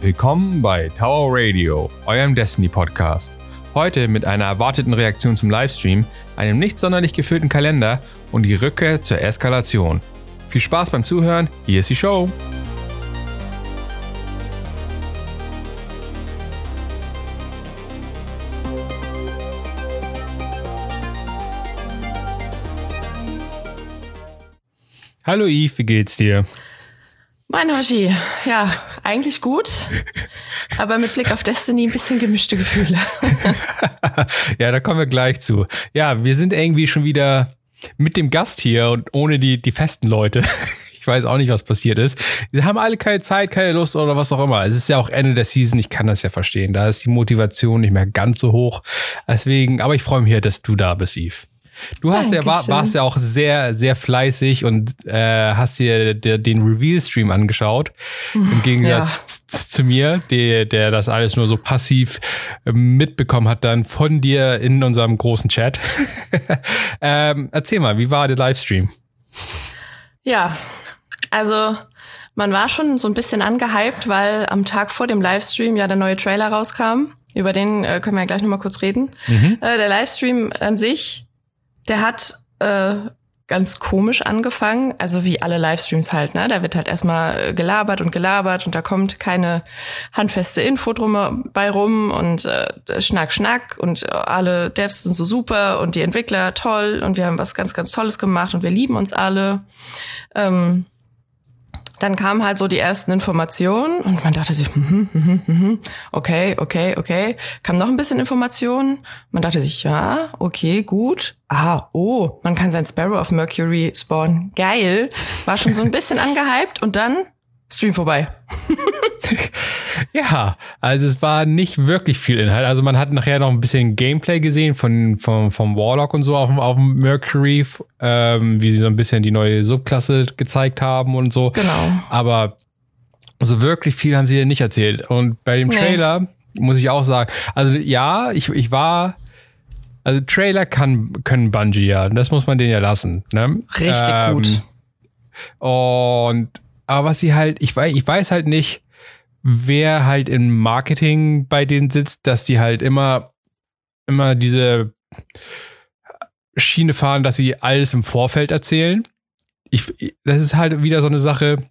Willkommen bei Tower Radio, eurem Destiny Podcast. Heute mit einer erwarteten Reaktion zum Livestream, einem nicht sonderlich gefüllten Kalender und die Rückkehr zur Eskalation. Viel Spaß beim Zuhören, hier ist die Show. Hallo Yves, wie geht's dir? Mein Hoshi, ja, eigentlich gut, aber mit Blick auf Destiny ein bisschen gemischte Gefühle. ja, da kommen wir gleich zu. Ja, wir sind irgendwie schon wieder mit dem Gast hier und ohne die, die festen Leute. Ich weiß auch nicht, was passiert ist. Sie haben alle keine Zeit, keine Lust oder was auch immer. Es ist ja auch Ende der Season, ich kann das ja verstehen. Da ist die Motivation nicht mehr ganz so hoch. Deswegen, aber ich freue mich hier, dass du da bist, Yves. Du hast ja, war, warst ja auch sehr, sehr fleißig und äh, hast dir der, den Reveal-Stream angeschaut. Im Gegensatz ja. zu mir, der, der das alles nur so passiv ähm, mitbekommen hat, dann von dir in unserem großen Chat. ähm, erzähl mal, wie war der Livestream? Ja, also man war schon so ein bisschen angehypt, weil am Tag vor dem Livestream ja der neue Trailer rauskam. Über den äh, können wir ja gleich nochmal kurz reden. Mhm. Äh, der Livestream an sich der hat äh, ganz komisch angefangen, also wie alle Livestreams halt, ne? Da wird halt erstmal äh, gelabert und gelabert und da kommt keine handfeste Info drum bei rum und äh, Schnack, Schnack und äh, alle Devs sind so super und die Entwickler toll und wir haben was ganz, ganz Tolles gemacht und wir lieben uns alle. Ähm, dann kamen halt so die ersten Informationen und man dachte sich, hm, hm, hm, okay, okay, okay. Kam noch ein bisschen Informationen. Man dachte sich, ja, okay, gut. Ah, oh, man kann sein Sparrow auf Mercury spawnen. Geil. War schon so ein bisschen angehypt und dann Stream vorbei. ja, also es war nicht wirklich viel Inhalt. Also man hat nachher noch ein bisschen Gameplay gesehen von, von vom Warlock und so auf, auf dem Mercury, ähm, wie sie so ein bisschen die neue Subklasse gezeigt haben und so. Genau. Aber so wirklich viel haben sie nicht erzählt. Und bei dem Trailer nee. muss ich auch sagen, also ja, ich, ich war also Trailer kann, können Bungie ja, das muss man denen ja lassen. Ne? Richtig ähm, gut. Und aber was sie halt, ich weiß, ich weiß halt nicht, wer halt im Marketing bei denen sitzt, dass die halt immer, immer diese Schiene fahren, dass sie alles im Vorfeld erzählen. Ich, das ist halt wieder so eine Sache,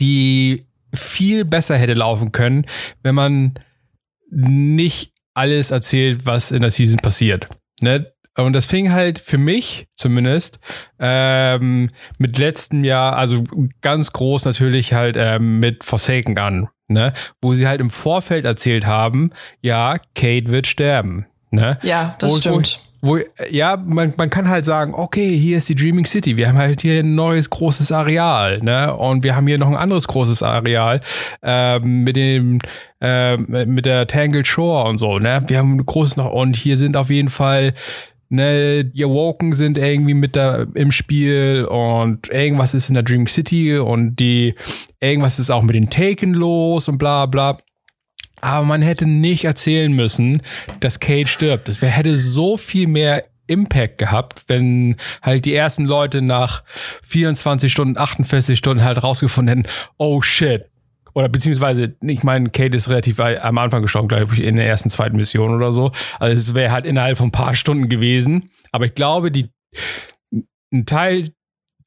die viel besser hätte laufen können, wenn man nicht alles erzählt, was in der Season passiert. Ne? Und das fing halt für mich zumindest ähm, mit letztem Jahr, also ganz groß natürlich halt ähm, mit Forsaken an, ne? Wo sie halt im Vorfeld erzählt haben, ja, Kate wird sterben. Ne? Ja, das wo, stimmt. Wo, wo, ja, man, man kann halt sagen, okay, hier ist die Dreaming City. Wir haben halt hier ein neues großes Areal, ne? Und wir haben hier noch ein anderes großes Areal ähm, mit dem äh, mit der Tangled Shore und so, ne? Wir haben ein großes noch und hier sind auf jeden Fall ne, die Awoken sind irgendwie mit da im Spiel und irgendwas ist in der Dream City und die, irgendwas ist auch mit den Taken los und bla bla. Aber man hätte nicht erzählen müssen, dass Kate stirbt. Das hätte so viel mehr Impact gehabt, wenn halt die ersten Leute nach 24 Stunden, 48 Stunden halt rausgefunden hätten, oh shit, oder beziehungsweise, ich meine, Kate ist relativ am Anfang gestorben, glaube ich, in der ersten, zweiten Mission oder so. Also es wäre halt innerhalb von ein paar Stunden gewesen. Aber ich glaube, die, ein Teil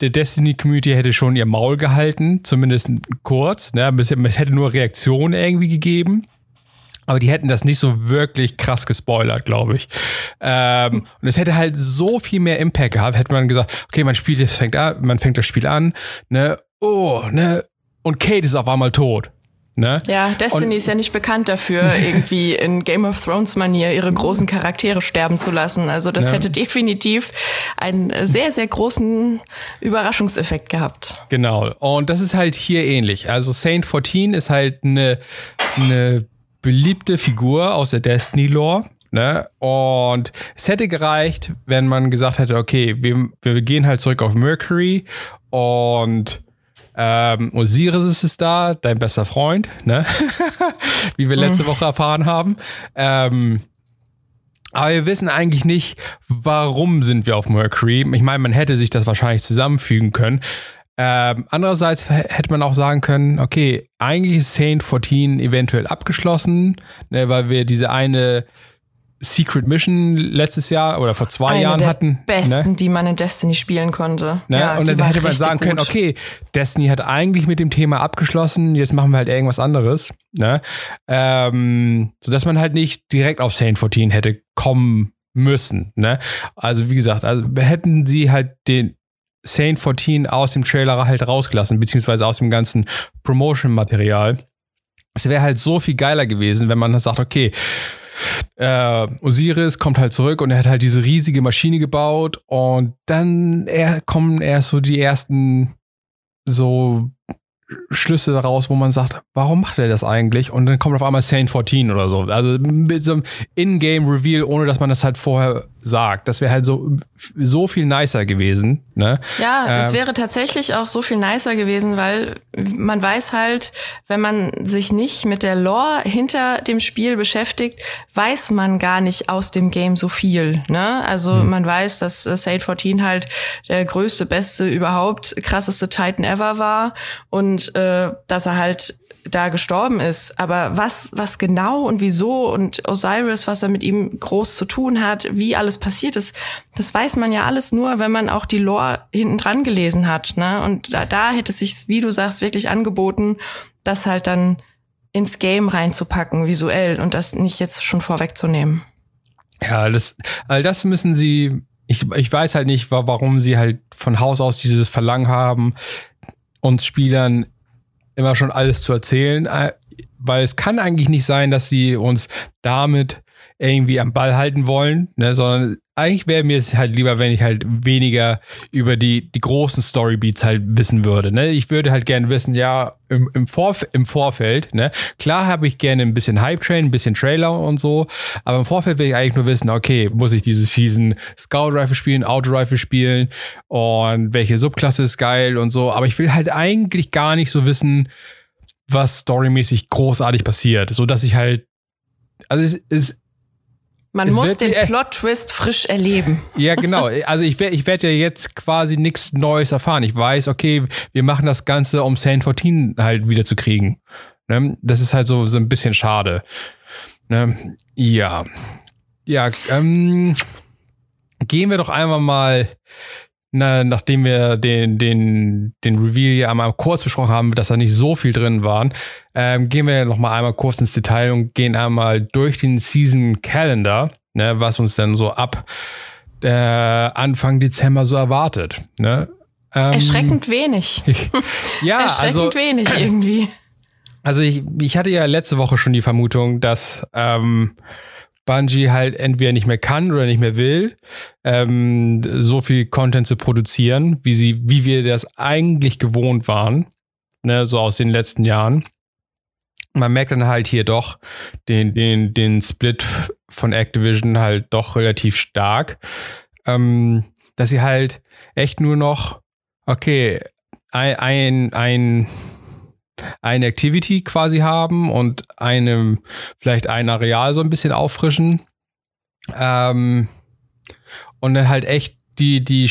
der Destiny-Community hätte schon ihr Maul gehalten, zumindest kurz. Ne? Es hätte nur Reaktionen irgendwie gegeben. Aber die hätten das nicht so wirklich krass gespoilert, glaube ich. Ähm, und es hätte halt so viel mehr Impact gehabt, hätte man gesagt, okay, man spielt, fängt an, man fängt das Spiel an, ne, oh, ne, und Kate ist auf einmal tot. Ne? Ja, Destiny und, ist ja nicht bekannt dafür, irgendwie in Game of Thrones Manier ihre großen Charaktere sterben zu lassen. Also das ja. hätte definitiv einen sehr, sehr großen Überraschungseffekt gehabt. Genau. Und das ist halt hier ähnlich. Also Saint 14 ist halt eine, eine beliebte Figur aus der Destiny-Lore. Ne? Und es hätte gereicht, wenn man gesagt hätte, okay, wir, wir gehen halt zurück auf Mercury und ähm, Osiris ist da, dein bester Freund, ne? Wie wir letzte mhm. Woche erfahren haben. Ähm, aber wir wissen eigentlich nicht, warum sind wir auf Mercury. Ich meine, man hätte sich das wahrscheinlich zusammenfügen können. Ähm, andererseits hätte man auch sagen können, okay, eigentlich ist Saint 14 eventuell abgeschlossen, ne, weil wir diese eine Secret Mission letztes Jahr oder vor zwei Eine Jahren der hatten. ne? besten, die man in Destiny spielen konnte. Ne? Ja, und dann hätte man sagen können, gut. okay, Destiny hat eigentlich mit dem Thema abgeschlossen, jetzt machen wir halt irgendwas anderes. Ne? Ähm, sodass man halt nicht direkt auf Saint 14 hätte kommen müssen. Ne? Also wie gesagt, also hätten sie halt den Saint 14 aus dem Trailer halt rausgelassen, beziehungsweise aus dem ganzen Promotion-Material. Es wäre halt so viel geiler gewesen, wenn man sagt, okay, äh, Osiris kommt halt zurück und er hat halt diese riesige Maschine gebaut und dann er, kommen erst so die ersten so Schlüsse daraus, wo man sagt, warum macht er das eigentlich? Und dann kommt auf einmal Saint 14 oder so. Also mit so einem In-Game-Reveal, ohne dass man das halt vorher sagt. Das wäre halt so, so viel nicer gewesen. Ne? Ja, es Ähm, wäre tatsächlich auch so viel nicer gewesen, weil man weiß halt, wenn man sich nicht mit der Lore hinter dem Spiel beschäftigt, weiß man gar nicht aus dem Game so viel. Ne? Also Hm. man weiß, dass äh, Sade 14 halt der größte, beste, überhaupt krasseste Titan ever war und äh, dass er halt da gestorben ist. Aber was, was genau und wieso und Osiris, was er mit ihm groß zu tun hat, wie alles passiert ist, das weiß man ja alles nur, wenn man auch die Lore hinten dran gelesen hat. Ne? Und da, da hätte es sich, wie du sagst, wirklich angeboten, das halt dann ins Game reinzupacken, visuell, und das nicht jetzt schon vorwegzunehmen. Ja, das, all das müssen sie. Ich, ich weiß halt nicht, wa- warum sie halt von Haus aus dieses Verlangen haben, uns Spielern immer schon alles zu erzählen, äh, weil es kann eigentlich nicht sein, dass sie uns damit irgendwie am Ball halten wollen, ne, sondern eigentlich wäre mir es halt lieber, wenn ich halt weniger über die, die großen Storybeats halt wissen würde. Ne? Ich würde halt gerne wissen, ja, im, im, Vorf im Vorfeld, ne? Klar habe ich gerne ein bisschen Hype-Train, ein bisschen Trailer und so, aber im Vorfeld will ich eigentlich nur wissen, okay, muss ich diese Season Scout-Rifle spielen, Auto-Rifle spielen und welche Subklasse ist geil und so, aber ich will halt eigentlich gar nicht so wissen, was storymäßig großartig passiert, so dass ich halt also es ist Man Es muss den Plot-Twist frisch erleben. Ja, genau. Also ich werde ich werd ja jetzt quasi nichts Neues erfahren. Ich weiß, okay, wir machen das Ganze, um Saint 14 halt wieder zu kriegen. Ne? Das ist halt so, so ein bisschen schade. Ne? Ja. Ja, ähm, gehen wir doch einmal mal, na, nachdem wir den, den, den Reveal ja einmal kurz besprochen haben, dass da nicht so viel drin waren, ähm, gehen wir noch mal einmal kurz ins Detail und gehen einmal durch den Season Calendar, ne, was uns dann so ab äh, Anfang Dezember so erwartet. Ne? Ähm, Erschreckend wenig. Ja, Erschreckend also, wenig irgendwie. also ich, ich hatte ja letzte Woche schon die Vermutung, dass ähm, Bungie halt entweder nicht mehr kann oder nicht mehr will, ähm, so viel Content zu produzieren, wie sie, wie wir das eigentlich gewohnt waren, ne, so aus den letzten Jahren. Man merkt dann halt hier doch den, den, den Split von Activision halt doch relativ stark, ähm, dass sie halt echt nur noch, okay, ein, ein, ein eine Activity quasi haben und einem vielleicht ein Areal so ein bisschen auffrischen. Ähm, und dann halt echt die, die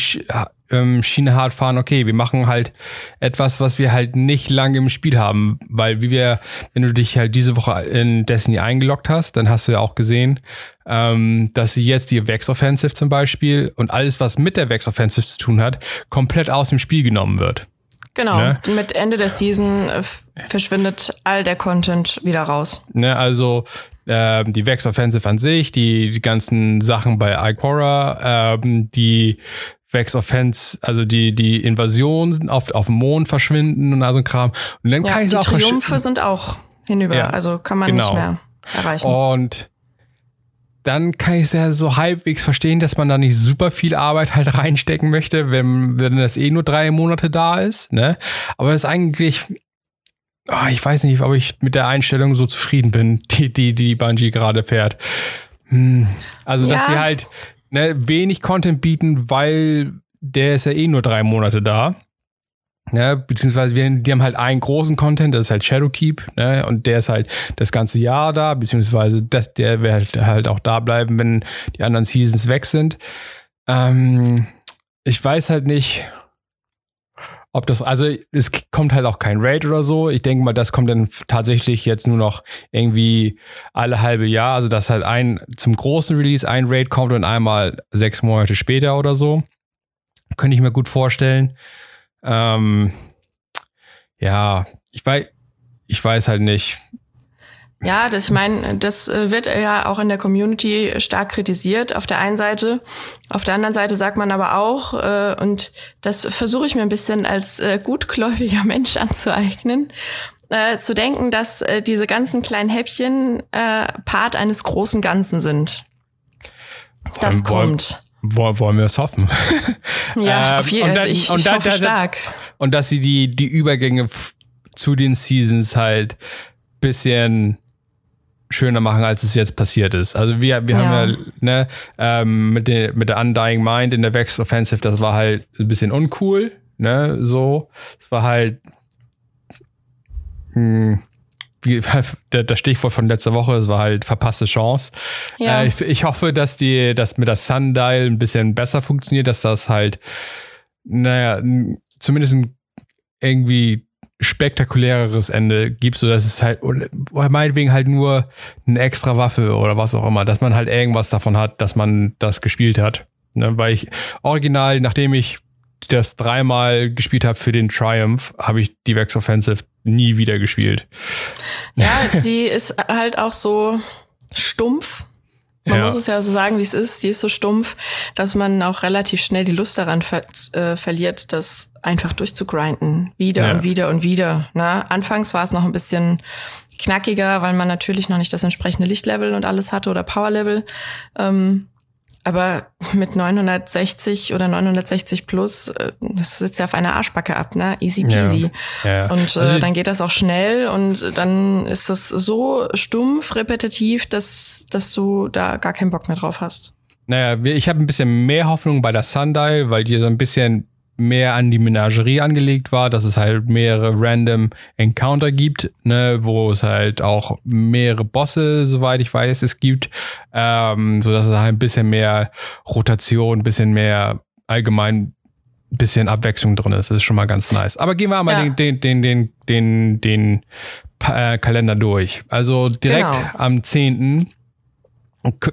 ähm, Schiene hart fahren, okay, wir machen halt etwas, was wir halt nicht lange im Spiel haben, weil wie wir, wenn du dich halt diese Woche in Destiny eingeloggt hast, dann hast du ja auch gesehen, ähm, dass sie jetzt die Vex Offensive zum Beispiel und alles, was mit der Vex Offensive zu tun hat, komplett aus dem Spiel genommen wird. Genau. Ne? Mit Ende der Season äh, verschwindet all der Content wieder raus. Ne, also ähm, die Vex Offensive an sich, die, die ganzen Sachen bei Ikora, ähm, die Vex Offense, also die, die Invasion auf, auf dem Mond verschwinden und all so ein Kram. Und dann Ja, kann ich die auch. Triumphe sind auch hinüber. Ja, also kann man genau. nicht mehr erreichen. Und dann kann ich es ja so halbwegs verstehen, dass man da nicht super viel Arbeit halt reinstecken möchte, wenn, wenn das eh nur drei Monate da ist. Ne? Aber das ist eigentlich, ah, ich weiß nicht, ob ich mit der Einstellung so zufrieden bin, die die, die Bungie gerade fährt. Hm. Also, dass Ja. sie halt ne, wenig Content bieten, weil der ist ja eh nur drei Monate da. Ne, beziehungsweise wir, die haben halt einen großen Content, das ist halt Shadowkeep, ne, und der ist halt das ganze Jahr da, beziehungsweise das, der wird halt auch da bleiben, wenn die anderen Seasons weg sind. Ähm, ich weiß halt nicht, ob das, also es kommt halt auch kein Raid oder so. Ich denke mal, das kommt dann tatsächlich jetzt nur noch irgendwie alle halbe Jahr. Also dass halt ein zum großen Release ein Raid kommt und einmal sechs Monate später oder so. Könnte ich mir gut vorstellen. Ähm, ja, ich weiß, ich weiß halt nicht. Ja, das, ich meine, das äh, wird ja auch in der Community stark kritisiert auf der einen Seite. Auf der anderen Seite sagt man aber auch, äh, und das versuche ich mir ein bisschen als äh, gutgläubiger Mensch anzueignen, äh, zu denken, dass äh, diese ganzen kleinen Häppchen äh, Part eines großen Ganzen sind. Das kommt. Wollen, wir es hoffen? Ja, ähm, auf jeden Fall. Also ich, ich hoffe stark. Und dass sie die, die Übergänge zu den Seasons halt bisschen schöner machen, als es jetzt passiert ist. Also wir, wir ja. haben ja ne, ähm, mit, der, mit der Undying Mind in der Vex Offensive, das war halt ein bisschen uncool, ne, so. Es war halt mh, wie, das Stichwort von letzter Woche, es war halt verpasste Chance. Ja. Äh, ich, ich, hoffe, dass die, dass mit der Sundial ein bisschen besser funktioniert, dass das halt, naja, zumindest irgendwie spektakuläreres Ende gibt, so dass es halt meinetwegen halt nur eine extra Waffe oder was auch immer, dass man halt irgendwas davon hat, dass man das gespielt hat. Ne? Weil ich original, nachdem ich das dreimal gespielt habe für den Triumph, habe ich die Vex Offensive nie wieder gespielt. Ja, die ist halt auch so stumpf man ja. muss es ja so sagen, wie es ist. Die ist so stumpf, dass man auch relativ schnell die Lust daran ver äh, verliert, das einfach durchzugrinden. Wieder ja. und wieder und wieder. Na, anfangs war es noch ein bisschen knackiger, weil man natürlich noch nicht das entsprechende Lichtlevel und alles hatte oder Powerlevel. Ähm, aber mit 960 oder 960 plus, äh, das sitzt ja auf einer Arschbacke ab, ne? Easy peasy. Ja, ja. Und äh, also dann geht das auch schnell und dann ist das so stumpf, repetitiv, dass, dass du da gar keinen Bock mehr drauf hast. Naja, ich habe ein bisschen mehr Hoffnung bei der Sundial, weil die so ein bisschen mehr an die Menagerie angelegt war, dass es halt mehrere random Encounter gibt, ne, wo es halt auch mehrere Bosse, soweit ich weiß, es gibt, ähm, so dass es halt ein bisschen mehr Rotation, ein bisschen mehr allgemein ein bisschen Abwechslung drin ist. Das ist schon mal ganz nice. Aber gehen wir mal ja. den, den, den, den, den, den äh, Kalender durch. Also direkt genau. am 10.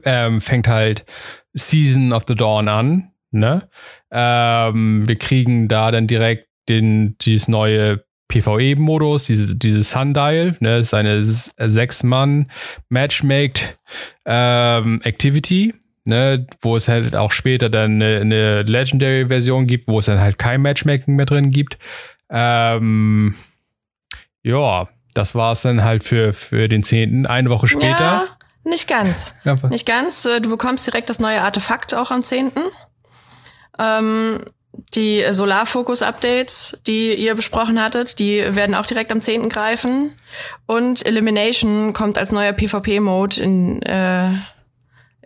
Ähm, fängt halt Season of the Dawn an. Ne? Ähm, wir kriegen da dann direkt den, dieses neue PvE-Modus, diese, diese Sundial, ne, das ist eine sechs-Mann Matchmaked ähm, Activity, ne, wo es halt auch später dann eine, eine Legendary-Version gibt, wo es dann halt kein Matchmaking mehr drin gibt. Ähm, ja, das war es dann halt für, für den 10. Eine Woche später. Ja, nicht ganz. Ja, nicht ganz. Du bekommst direkt das neue Artefakt auch am 10. Ähm, die Solarfokus-Updates, die ihr besprochen hattet, die werden auch direkt am 10. greifen. Und Elimination kommt als neuer PvP-Mode in, äh,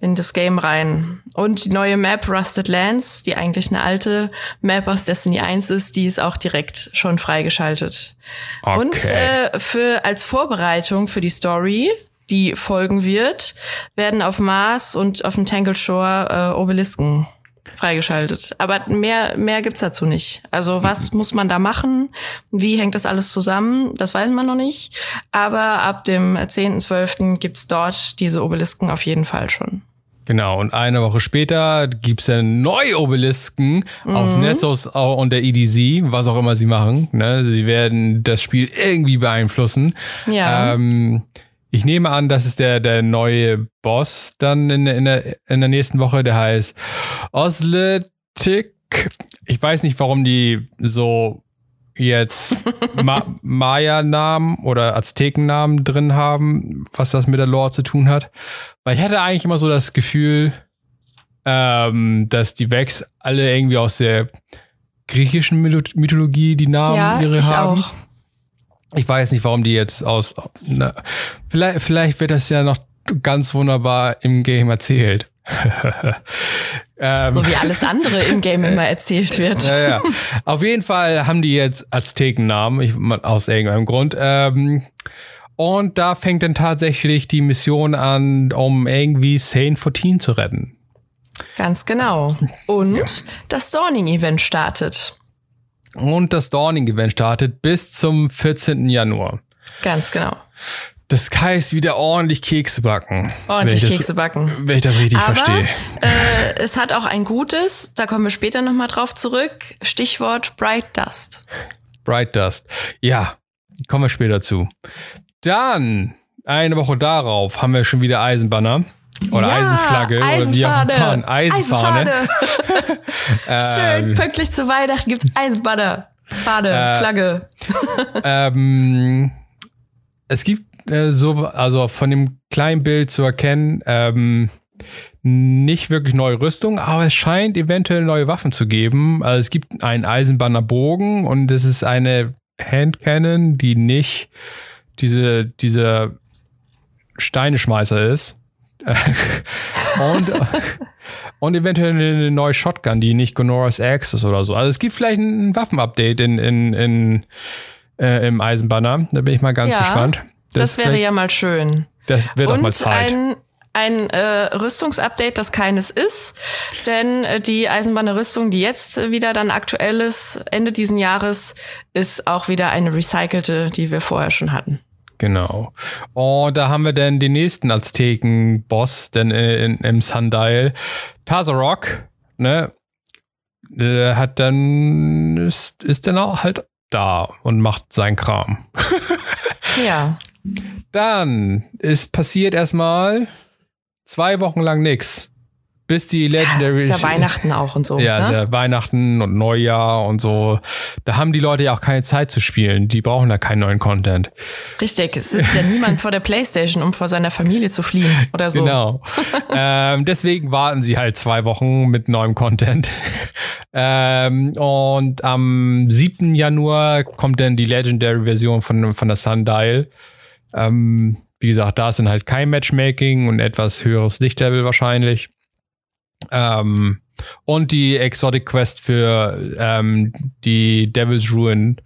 in das Game rein. Und die neue Map Rusted Lands, die eigentlich eine alte Map aus Destiny 1 ist, die ist auch direkt schon freigeschaltet. Okay. Und äh, für als Vorbereitung für die Story, die folgen wird, werden auf Mars und auf dem Tangle Shore äh, Obelisken freigeschaltet. Aber mehr, mehr gibt's dazu nicht. Also was muss man da machen? Wie hängt das alles zusammen? Das weiß man noch nicht. Aber ab dem 10.12. gibt's dort diese Obelisken auf jeden Fall schon. Genau, und eine Woche später gibt's dann neue Obelisken mhm. auf Nessos und der EDZ, was auch immer sie machen. Ne? Sie werden das Spiel irgendwie beeinflussen. Ja. Ähm, ich nehme an, das ist der, der neue Boss dann in, in, der, in der nächsten Woche, der heißt Osletic. Ich weiß nicht, warum die so jetzt Ma Maya-Namen oder Azteken-Namen drin haben, was das mit der Lore zu tun hat. Weil ich hatte eigentlich immer so das Gefühl, ähm, dass die Vex alle irgendwie aus der griechischen Mythologie die Namen ja, ihre ich haben. Auch. Ich weiß nicht, warum die jetzt aus. Na, vielleicht, vielleicht wird das ja noch ganz wunderbar im Game erzählt. ähm, so wie alles andere im Game immer erzählt wird. ja, ja. Auf jeden Fall haben die jetzt Aztekennamen, ich, aus irgendeinem Grund. Ähm, und da fängt dann tatsächlich die Mission an, um irgendwie Sane 14 zu retten. Ganz genau. Und ja. das Dawning-Event startet. Und das Dawning-Event startet bis zum 14. Januar. Ganz genau. Das heißt wieder ordentlich Kekse backen. Ordentlich das, Kekse backen. Wenn ich das richtig Aber, verstehe. Äh, es hat auch ein gutes, da kommen wir später nochmal drauf zurück. Stichwort Bright Dust. Bright Dust. Ja, kommen wir später zu. Dann, eine Woche darauf, haben wir schon wieder Eisenbanner. Oder ja, Eisenflagge. Eisenfahne. Oder auch Eisenfahne. Eisenfahne. Schön, pünktlich zu Weihnachten gibt's Eisenbanner. Fahne, äh, Flagge. ähm, es gibt äh, so, also von dem kleinen Bild zu erkennen, ähm, nicht wirklich neue Rüstung, aber es scheint eventuell neue Waffen zu geben. Also es gibt einen Eisenbanner Bogen und es ist eine Handcannon, die nicht diese, diese Steineschmeißer ist. Und, und eventuell eine neue Shotgun, die nicht Gonora's Axe ist oder so. Also es gibt vielleicht ein Waffenupdate in, in, in, äh, im Eisenbanner. Da bin ich mal ganz ja, gespannt. Das, das wäre ja mal schön. Das wäre doch mal Zeit. Ein ein äh, Rüstungsupdate, das keines ist, denn äh, die Eisenbahner Rüstung, die jetzt wieder dann aktuell ist, Ende diesen Jahres, ist auch wieder eine recycelte, die wir vorher schon hatten. Genau. Und da haben wir dann den nächsten Azteken-Boss, denn äh, in, im Sundial, Tazarok, ne, äh, hat dann, ist, ist dann auch halt da und macht seinen Kram. ja. Dann ist passiert erstmal zwei Wochen lang nichts. Bis die Legendary. Ja, ist ja Weihnachten auch und so. Ja, ne? ist ja Weihnachten und Neujahr und so. Da haben die Leute ja auch keine Zeit zu spielen. Die brauchen da keinen neuen Content. Richtig, es sitzt ja niemand vor der Playstation, um vor seiner Familie zu fliehen oder so. Genau. ähm, deswegen warten sie halt zwei Wochen mit neuem Content. ähm, und am 7. Januar kommt dann die Legendary-Version von, von der Sundial. Ähm, wie gesagt, da ist dann halt kein Matchmaking und etwas höheres Lichtlevel wahrscheinlich. Ähm, und die Exotic Quest für ähm, die Devil's Ruin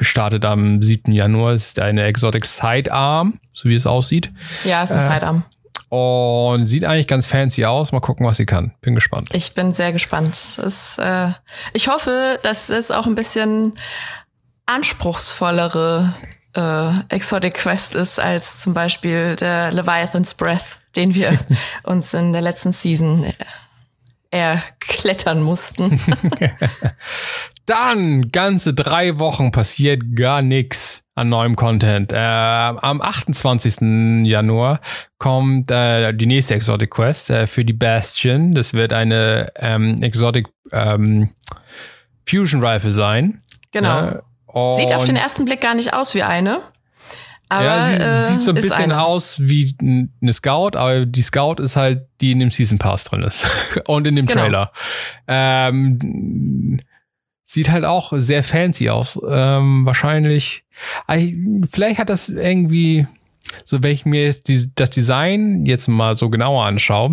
startet am 7. Januar. Ist eine Exotic Sidearm, so wie es aussieht. Ja, ist ein äh, Sidearm. Und sieht eigentlich ganz fancy aus. Mal gucken, was sie kann. Bin gespannt. Ich bin sehr gespannt. Es, äh, ich hoffe, dass es auch ein bisschen anspruchsvollere äh, Exotic Quest ist als zum Beispiel der Leviathan's Breath, den wir uns in der letzten Season erklettern mussten. Dann ganze drei Wochen passiert gar nichts an neuem Content. Äh, am 28. Januar kommt äh, die nächste Exotic Quest äh, für die Bastion. Das wird eine ähm, Exotic ähm, Fusion Rifle sein. Genau. Sieht auf den ersten Blick gar nicht aus wie eine. Aber, ja, sie äh, sieht so ein bisschen eine. aus wie eine Scout, aber die Scout ist halt, die in dem Season Pass drin ist. Und in dem genau. Trailer. Ähm, sieht halt auch sehr fancy aus. Ähm, wahrscheinlich. Vielleicht hat das irgendwie, so wenn ich mir jetzt die, das Design jetzt mal so genauer anschaue,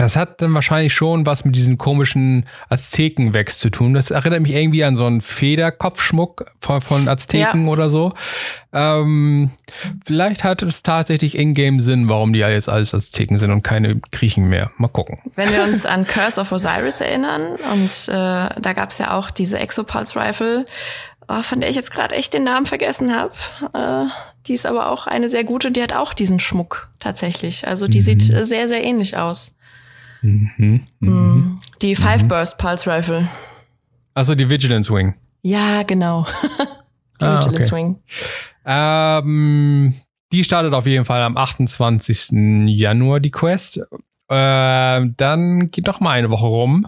das hat dann wahrscheinlich schon was mit diesen komischen Aztekenwächs zu tun. Das erinnert mich irgendwie an so einen Federkopfschmuck von, von Azteken ja. oder so. Ähm, vielleicht hat es tatsächlich in-game Sinn, warum die ja jetzt alles Azteken sind und keine Griechen mehr. Mal gucken. Wenn wir uns an Curse of Osiris erinnern, und äh, da gab es ja auch diese Exopulse Rifle, oh, von der ich jetzt gerade echt den Namen vergessen habe. Äh, die ist aber auch eine sehr gute, die hat auch diesen Schmuck tatsächlich. Also die mhm. sieht sehr, sehr ähnlich aus. Mhm, mh. Mm. Die Five Burst Pulse Rifle. Also die Vigilance Wing. Ja, genau. die ah, Vigilance okay. Wing. Ähm, die startet auf jeden Fall am 28. Januar, die Quest. Äh, dann geht doch mal eine Woche rum.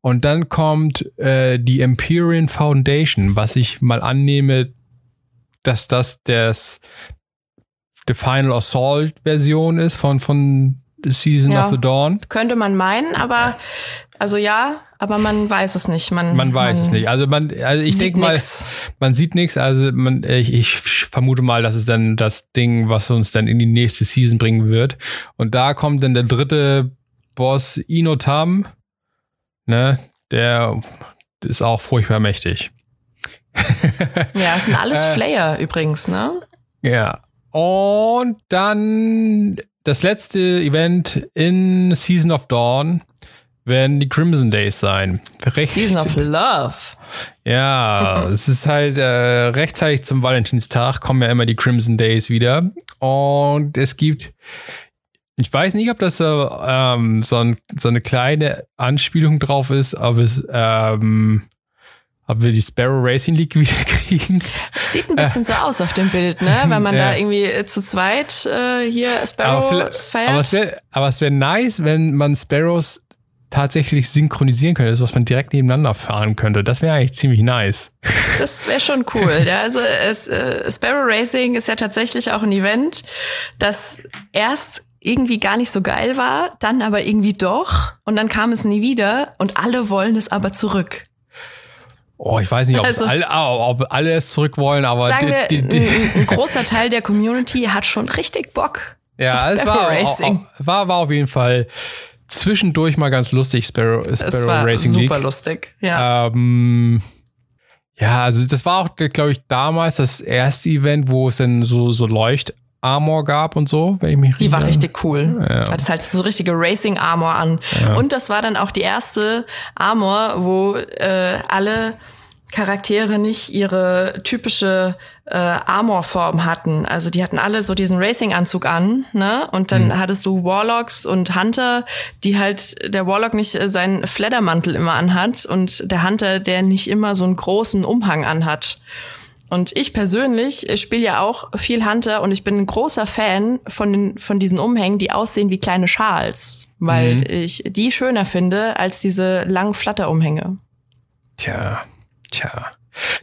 Und dann kommt äh, die Empyrean Foundation, was ich mal annehme, dass das das die Final Assault Version ist von, von Season ja, of the Dawn. Könnte man meinen, aber also ja, aber man weiß es nicht. Man, man weiß man es nicht. Also man, also ich denke mal, man sieht nichts. Also man, ich, ich, vermute mal, das ist dann das Ding, was uns dann in die nächste Season bringen wird. Und da kommt dann der dritte Boss Inotam, ne, der ist auch furchtbar mächtig. ja, es sind alles äh, Flayer übrigens, ne? Ja. Und dann das letzte Event in Season of Dawn werden die Crimson Days sein. Recht, Season of Love. Ja, es ist halt äh, rechtzeitig zum Valentinstag kommen ja immer die Crimson Days wieder. Und es gibt, ich weiß nicht, ob das so, ähm, so, ein, so eine kleine Anspielung drauf ist, aber es, ähm, ob wir die Sparrow Racing League wieder kriegen. Sieht ein bisschen äh, so aus auf dem Bild, ne? Weil man ja. da irgendwie äh, zu zweit äh, hier Sparrows feiert. Aber es wäre wär nice, wenn man Sparrows tatsächlich synchronisieren könnte, dass man direkt nebeneinander fahren könnte. Das wäre eigentlich ziemlich nice. Das wäre schon cool. ja, also es, äh, Sparrow Racing ist ja tatsächlich auch ein Event, das erst irgendwie gar nicht so geil war, dann aber irgendwie doch und dann kam es nie wieder und alle wollen es aber zurück. Oh, ich weiß nicht, also, alle, ob alle es zurück wollen, aber sagen wir, die, die, ein, ein, großer Teil der Community hat schon richtig Bock. Ja, es war, Racing. war, war auf jeden Fall zwischendurch mal ganz lustig, Sparrow, Sparrow es war Racing super League. Super lustig, ja. Ähm, ja, also das war auch, glaube ich, damals das erste Event, wo es dann so, so Leucht Armor gab und so, wenn ich mich Die war richtig cool. Ja. Hat es halt so richtige Racing Armor an. Ja. Und das war dann auch die erste Armor, wo äh, alle Charaktere nicht ihre typische äh, Armorform hatten. Also die hatten alle so diesen Racing-Anzug an, ne? Und dann mhm. hattest du Warlocks und Hunter, die halt der Warlock nicht äh, seinen Fleddermantel immer anhat und der Hunter, der nicht immer so einen großen Umhang anhat. Und ich persönlich spiele ja auch viel Hunter und ich bin ein großer Fan von, den, von diesen Umhängen, die aussehen wie kleine Schals, weil mhm. ich die schöner finde als diese langen Flatterumhänge. Tja, tja.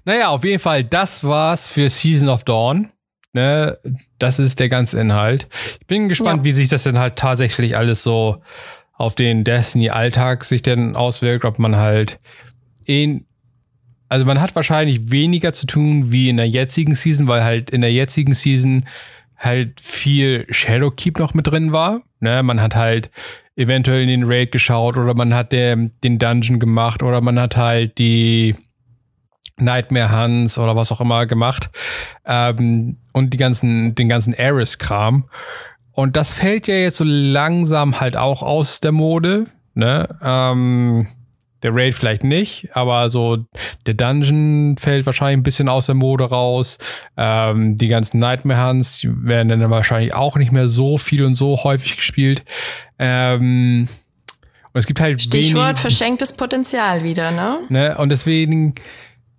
Naja, auf jeden Fall, das war's für Season of Dawn. Ne, das ist der ganze Inhalt. Ich bin gespannt, ja. wie sich das denn halt tatsächlich alles so auf den Destiny-Alltag sich denn auswirkt, ob man halt in also man hat wahrscheinlich weniger zu tun wie in der jetzigen Season, weil halt in der jetzigen Season halt viel Shadowkeep noch mit drin war. Ne, man hat halt eventuell in den Raid geschaut oder man hat der, den Dungeon gemacht oder man hat halt die Nightmare Hunts oder was auch immer gemacht ähm, und die ganzen, den ganzen Ares-Kram. Und das fällt ja jetzt so langsam halt auch aus der Mode. Ne? Ähm, der Raid vielleicht nicht, aber so der Dungeon fällt wahrscheinlich ein bisschen aus der Mode raus. Ähm, die ganzen Nightmare Hunts werden dann wahrscheinlich auch nicht mehr so viel und so häufig gespielt. Ähm, und es gibt halt Stichwort wenig, verschenktes Potenzial wieder, ne? ne? Und deswegen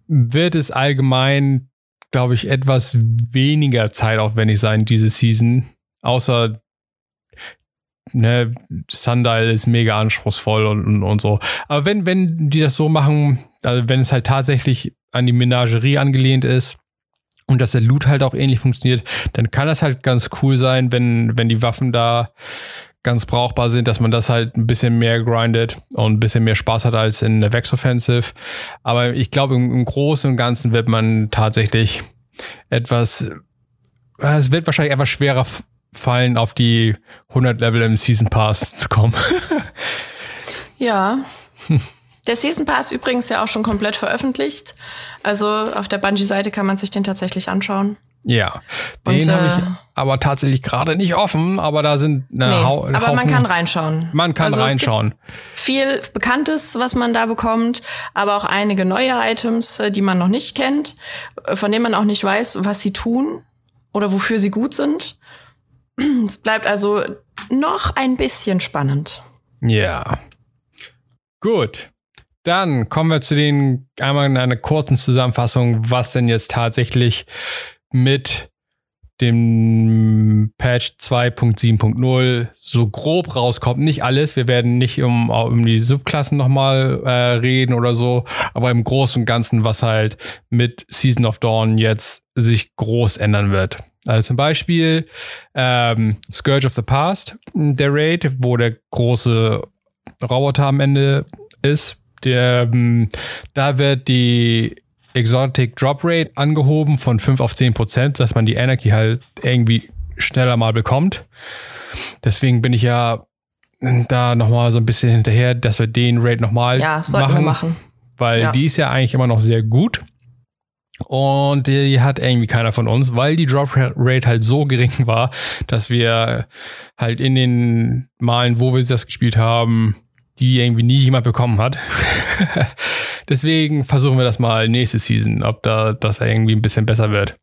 wird es allgemein, glaube ich, etwas weniger zeitaufwendig sein, diese Season. Außer ne, Sundial ist mega anspruchsvoll und, und, und so. Aber wenn, wenn die das so machen, also wenn es halt tatsächlich an die Menagerie angelehnt ist, und dass der Loot halt auch ähnlich funktioniert, dann kann das halt ganz cool sein, wenn, wenn die Waffen da ganz brauchbar sind, dass man das halt ein bisschen mehr grindet und ein bisschen mehr Spaß hat als in der Vex Offensive. Aber ich glaube, im, im Großen und Ganzen wird man tatsächlich etwas, es wird wahrscheinlich etwas schwerer fallen, auf die 100 Level im Season Pass zu kommen. ja. Der Season Pass übrigens ja auch schon komplett veröffentlicht. Also auf der Bungie-Seite kann man sich den tatsächlich anschauen. Ja, den habe ich äh, aber tatsächlich gerade nicht offen, aber da sind eine nee, Hau Aber Haufen, man kann reinschauen. Man kann also reinschauen. viel Bekanntes, was man da bekommt, aber auch einige neue Items, äh, die man noch nicht kennt, äh, von denen man auch nicht weiß, was sie tun oder wofür sie gut sind. Es bleibt also noch ein bisschen spannend. Ja. Gut. Dann kommen wir zu den einmal in einer kurzen Zusammenfassung, was denn jetzt tatsächlich mit dem Patch 2.7.0 so grob rauskommt. Nicht alles, wir werden nicht um, um die Subklassen nochmal äh, reden oder so, aber im Großen und Ganzen, was halt mit Season of Dawn jetzt sich groß ändern wird. Also zum Beispiel ähm, Scourge of the Past, der Raid, wo der große Roboter am Ende ist. Der, ähm, da wird die Exotic Drop Rate angehoben von 5 auf 10 Prozent, dass man die Energy halt irgendwie schneller mal bekommt. Deswegen bin ich ja da nochmal so ein bisschen hinterher, dass wir den Raid nochmal ja, machen, machen. Weil ja. die ist ja eigentlich immer noch sehr gut. Und die hat irgendwie keiner von uns, weil die Drop Rate halt so gering war, dass wir halt in den Malen, wo wir das gespielt haben, die irgendwie nie jemand bekommen hat. Deswegen versuchen wir das mal nächste Season, ob da das irgendwie ein bisschen besser wird.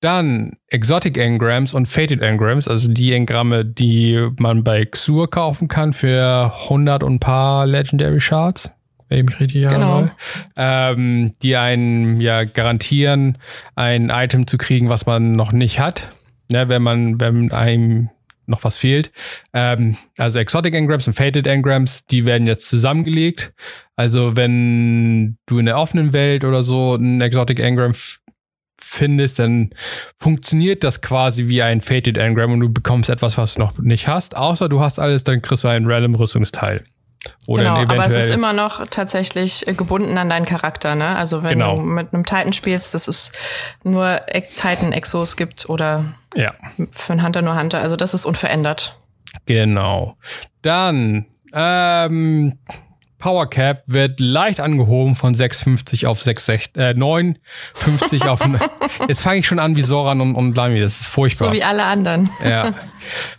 Dann Exotic Engrams und Fated Engrams, also die Engramme, die man bei Xur kaufen kann für 100 und ein paar Legendary Shards, wenn ich mich richtig genau. ähm, die einen ja garantieren, ein Item zu kriegen, was man noch nicht hat, ne, wenn man, wenn einem noch was fehlt. Ähm, also Exotic Engrams und Fated Engrams, die werden jetzt zusammengelegt. Also wenn du in der offenen Welt oder so ein Exotic Engram findest, dann funktioniert das quasi wie ein Fated Engram und du bekommst etwas, was du noch nicht hast. Außer du hast alles, dann kriegst du ein random Rüstungsteil. Oder genau, aber es ist immer noch tatsächlich äh, gebunden an deinen Charakter, ne? Also wenn genau. du mit einem Titan spielst, dass es nur Titan-Exos gibt oder ja. für einen Hunter nur Hunter. Also das ist unverändert. Genau. Dann ähm, Power Cap wird leicht angehoben von 6,50 auf 6,60, äh, 9,50 auf. Jetzt fange ich schon an wie Soran und, und Lamy, das ist furchtbar. So wie alle anderen. Ja.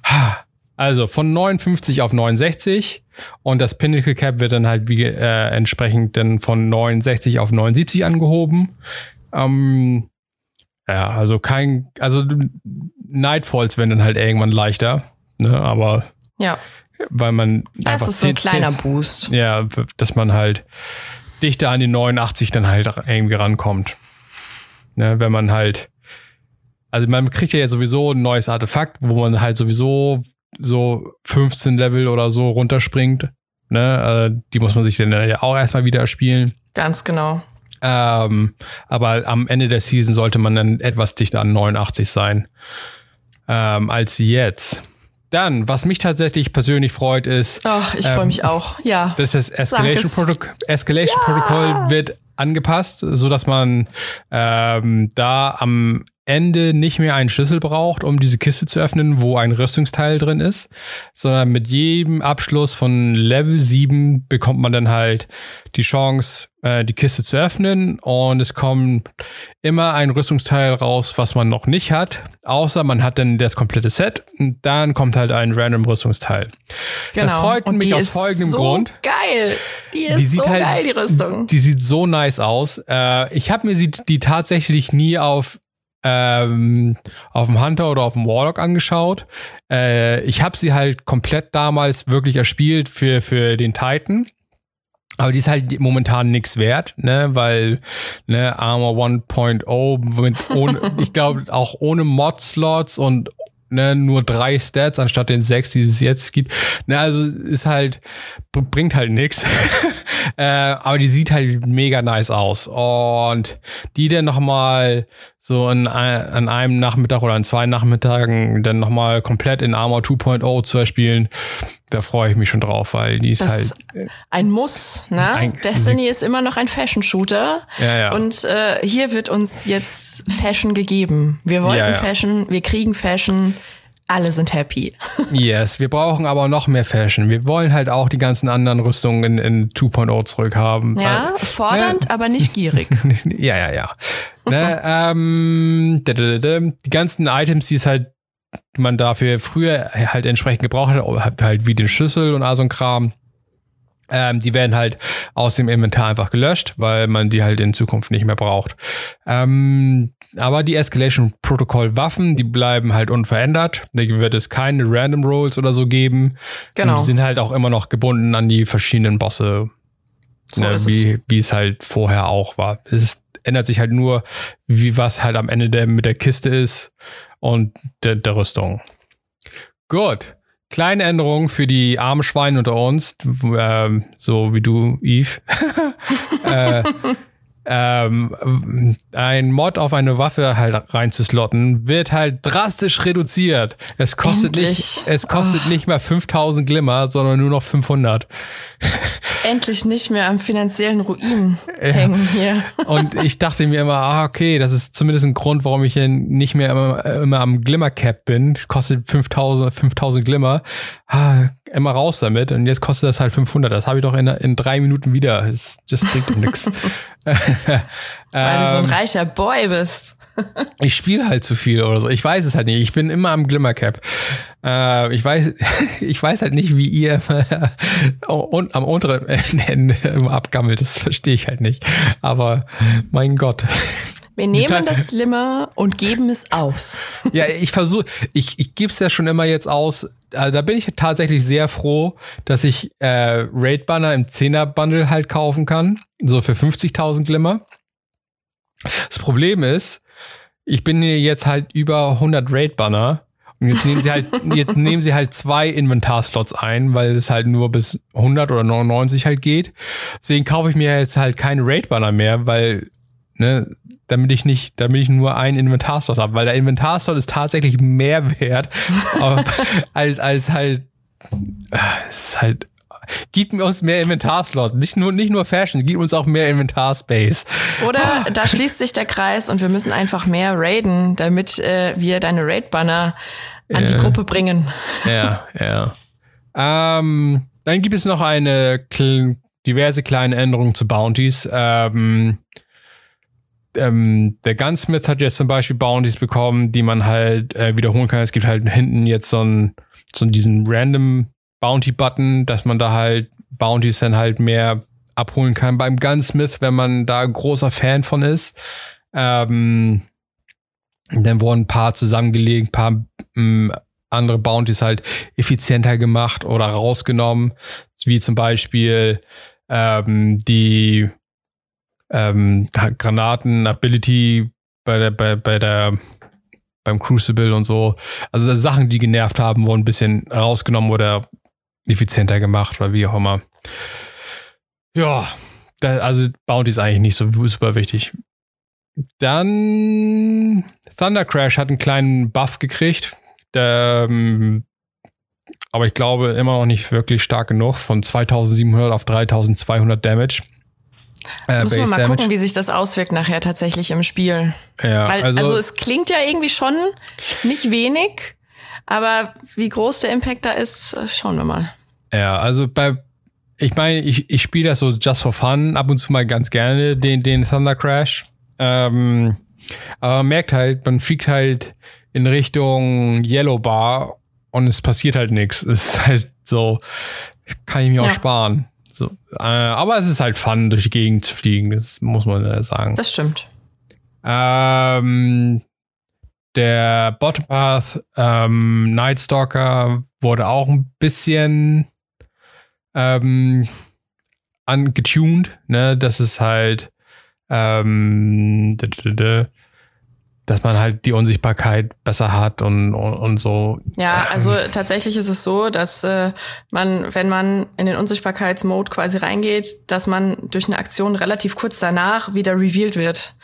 Also von 59 auf 69 und das Pinnacle Cap wird dann halt wie äh, entsprechend dann von 69 auf 79 angehoben. Ähm, ja, also kein, also Nightfalls werden dann halt irgendwann leichter, ne, aber ja weil man das ist so ein kleiner Boost. Ja, dass man halt dichter an die 89 dann halt irgendwie rankommt. Ne, wenn man halt, also man kriegt ja sowieso ein neues Artefakt, wo man halt sowieso so 15 Level oder so runterspringt. Ne, äh, die muss man sich dann ja auch erstmal wieder spielen. Ganz genau. Ähm, aber am Ende der Season sollte man dann etwas dichter an 89 sein ähm, als jetzt. Dann, was mich tatsächlich persönlich freut, ist. Ach, ich freue ähm, mich auch, ja. Dass das Escalation, Protoc Escalation ja. Protokoll wird angepasst, so dass man ähm, da am Ende nicht mehr einen Schlüssel braucht, um diese Kiste zu öffnen, wo ein Rüstungsteil drin ist, sondern mit jedem Abschluss von Level 7 bekommt man dann halt die Chance, äh, die Kiste zu öffnen und es kommt immer ein Rüstungsteil raus, was man noch nicht hat, außer man hat dann das komplette Set und dann kommt halt ein random Rüstungsteil. Genau. Das freut und mich aus folgendem so Grund. Geil. Die ist die so halt, geil, die Rüstung. Die sieht so nice aus. Äh, ich habe mir sie, die tatsächlich nie auf ähm, auf dem Hunter oder auf dem Warlock angeschaut. Äh, ich habe sie halt komplett damals wirklich erspielt für, für den Titan. Aber die ist halt momentan nichts wert, ne, weil ne, Armor 1.0 mit ohne, ich glaube auch ohne Mod-Slots und ne, nur drei Stats anstatt den sechs, die es jetzt gibt. Ne, also ist halt, bringt halt nichts. äh, aber die sieht halt mega nice aus. Und die dann nochmal so an, an einem Nachmittag oder an zwei Nachmittagen dann nochmal komplett in Armor 2.0 zu erspielen, da freue ich mich schon drauf, weil die ist das halt. Ein Muss, ne? Ein, Destiny ist immer noch ein Fashion-Shooter. Ja, ja. Und äh, hier wird uns jetzt Fashion gegeben. Wir wollten ja, ja. Fashion, wir kriegen Fashion alle sind happy. yes, wir brauchen aber noch mehr Fashion. Wir wollen halt auch die ganzen anderen Rüstungen in, in 2.0 zurückhaben. Ja, also, fordernd, ne? aber nicht gierig. ja, ja, ja. ne, ähm, die ganzen Items, die es halt man dafür früher halt entsprechend gebraucht hat, halt wie den Schlüssel und all so ein Kram, ähm, die werden halt aus dem Inventar einfach gelöscht, weil man die halt in Zukunft nicht mehr braucht. Ähm, aber die Escalation Protocol Waffen, die bleiben halt unverändert. Da wird es keine Random Rolls oder so geben. Genau. Und die sind halt auch immer noch gebunden an die verschiedenen Bosse, so ne, wie, es. wie es halt vorher auch war. Es ist, ändert sich halt nur, wie was halt am Ende der, mit der Kiste ist und der, der Rüstung. Gut. Kleine Änderung für die armen Schweine unter uns, äh, so wie du, Eve. äh, ähm, ein Mod auf eine Waffe halt reinzuslotten, wird halt drastisch reduziert. Es kostet nicht, es kostet oh. nicht mehr 5000 Glimmer, sondern nur noch 500. Endlich nicht mehr am finanziellen Ruin ja. hängen hier. Und ich dachte mir immer, ah, okay, das ist zumindest ein Grund, warum ich hier nicht mehr immer, immer am Glimmer Cap bin. Es kostet 5000, 5000 Glimmer. Ah, immer raus damit und jetzt kostet das halt 500. Das habe ich doch in, in drei Minuten wieder. Das, das bringt doch nichts. Weil du so ein ähm, reicher Boy bist. ich spiele halt zu viel oder so. Ich weiß es halt nicht. Ich bin immer am Glimmercap. Äh, ich weiß, ich weiß halt nicht, wie ihr und am unteren Ende immer abgammelt. Das verstehe ich halt nicht. Aber mein Gott. Wir nehmen das Glimmer und geben es aus. Ja, ich versuche, ich, ich gebe es ja schon immer jetzt aus. Also da bin ich tatsächlich sehr froh, dass ich äh, Raid Banner im 10er Bundle halt kaufen kann. So für 50.000 Glimmer. Das Problem ist, ich bin jetzt halt über 100 Raid Banner und jetzt nehmen sie halt, jetzt nehmen sie halt zwei Inventarslots ein, weil es halt nur bis 100 oder 99 halt geht. Deswegen kaufe ich mir jetzt halt keine Raid Banner mehr, weil ne, damit ich nicht, damit ich nur einen Inventarslot habe, weil der Inventarslot ist tatsächlich mehr wert als, als halt, äh, ist halt, gibt uns mehr Inventarslot, nicht nur, nicht nur Fashion, gibt uns auch mehr Inventarspace. Oder da schließt sich der Kreis und wir müssen einfach mehr raiden, damit äh, wir deine Raid-Banner an ja. die Gruppe bringen. Ja, ja. Ähm, dann gibt es noch eine diverse kleine Änderungen zu Bounties. Ähm, ähm, der Gunsmith hat jetzt zum Beispiel Bounties bekommen, die man halt äh, wiederholen kann. Es gibt halt hinten jetzt so einen, so diesen random Bounty-Button, dass man da halt Bounties dann halt mehr abholen kann beim Gunsmith, wenn man da großer Fan von ist. Ähm, dann wurden ein paar zusammengelegt, ein paar ähm, andere Bounties halt effizienter gemacht oder rausgenommen, wie zum Beispiel ähm, die ähm, Granaten, Ability bei der, bei, bei der, beim Crucible und so. Also Sachen, die genervt haben, wurden ein bisschen rausgenommen oder effizienter gemacht oder wie auch immer. Ja, da, also Bounty ist eigentlich nicht so super wichtig. Dann Thunder Crash hat einen kleinen Buff gekriegt. Der, ähm, aber ich glaube immer noch nicht wirklich stark genug. Von 2700 auf 3200 Damage. Äh, Muss man mal Damage. gucken, wie sich das auswirkt nachher tatsächlich im Spiel. Ja, Weil, also, also es klingt ja irgendwie schon nicht wenig, aber wie groß der Impact da ist, schauen wir mal. Ja, also bei, ich meine, ich, ich spiele das so just for fun, ab und zu mal ganz gerne, den, den Thunder Crash. Ähm, aber man merkt halt, man fliegt halt in Richtung Yellow Bar und es passiert halt nichts. Es ist halt so, kann ich mir ja. auch sparen. So, äh, aber es ist halt fun, durch die Gegend zu fliegen, das muss man sagen. Das stimmt. Ähm, der Bottom Path ähm, Night Stalker wurde auch ein bisschen ähm, angetuned, ne? Das ist halt ähm, dass man halt die Unsichtbarkeit besser hat und, und, und so. Ja, also tatsächlich ist es so, dass äh, man, wenn man in den Unsichtbarkeitsmode quasi reingeht, dass man durch eine Aktion relativ kurz danach wieder revealed wird.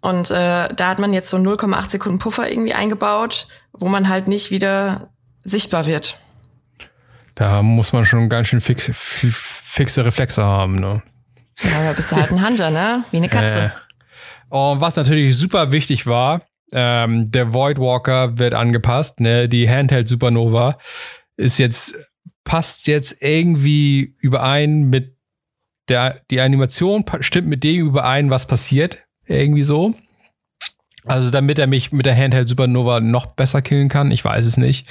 Und äh, da hat man jetzt so 0,8 Sekunden Puffer irgendwie eingebaut, wo man halt nicht wieder sichtbar wird. Da muss man schon ganz schön fix, fixe Reflexe haben, ne? Ja, aber bist du halt ein Hunter, ne? Wie eine Katze. Äh. Und was natürlich super wichtig war, ähm, der Void Walker wird angepasst, ne? Die Handheld Supernova ist jetzt, passt jetzt irgendwie überein mit der, die Animation stimmt mit dem überein, was passiert. Irgendwie so. Also damit er mich mit der Handheld Supernova noch besser killen kann, ich weiß es nicht.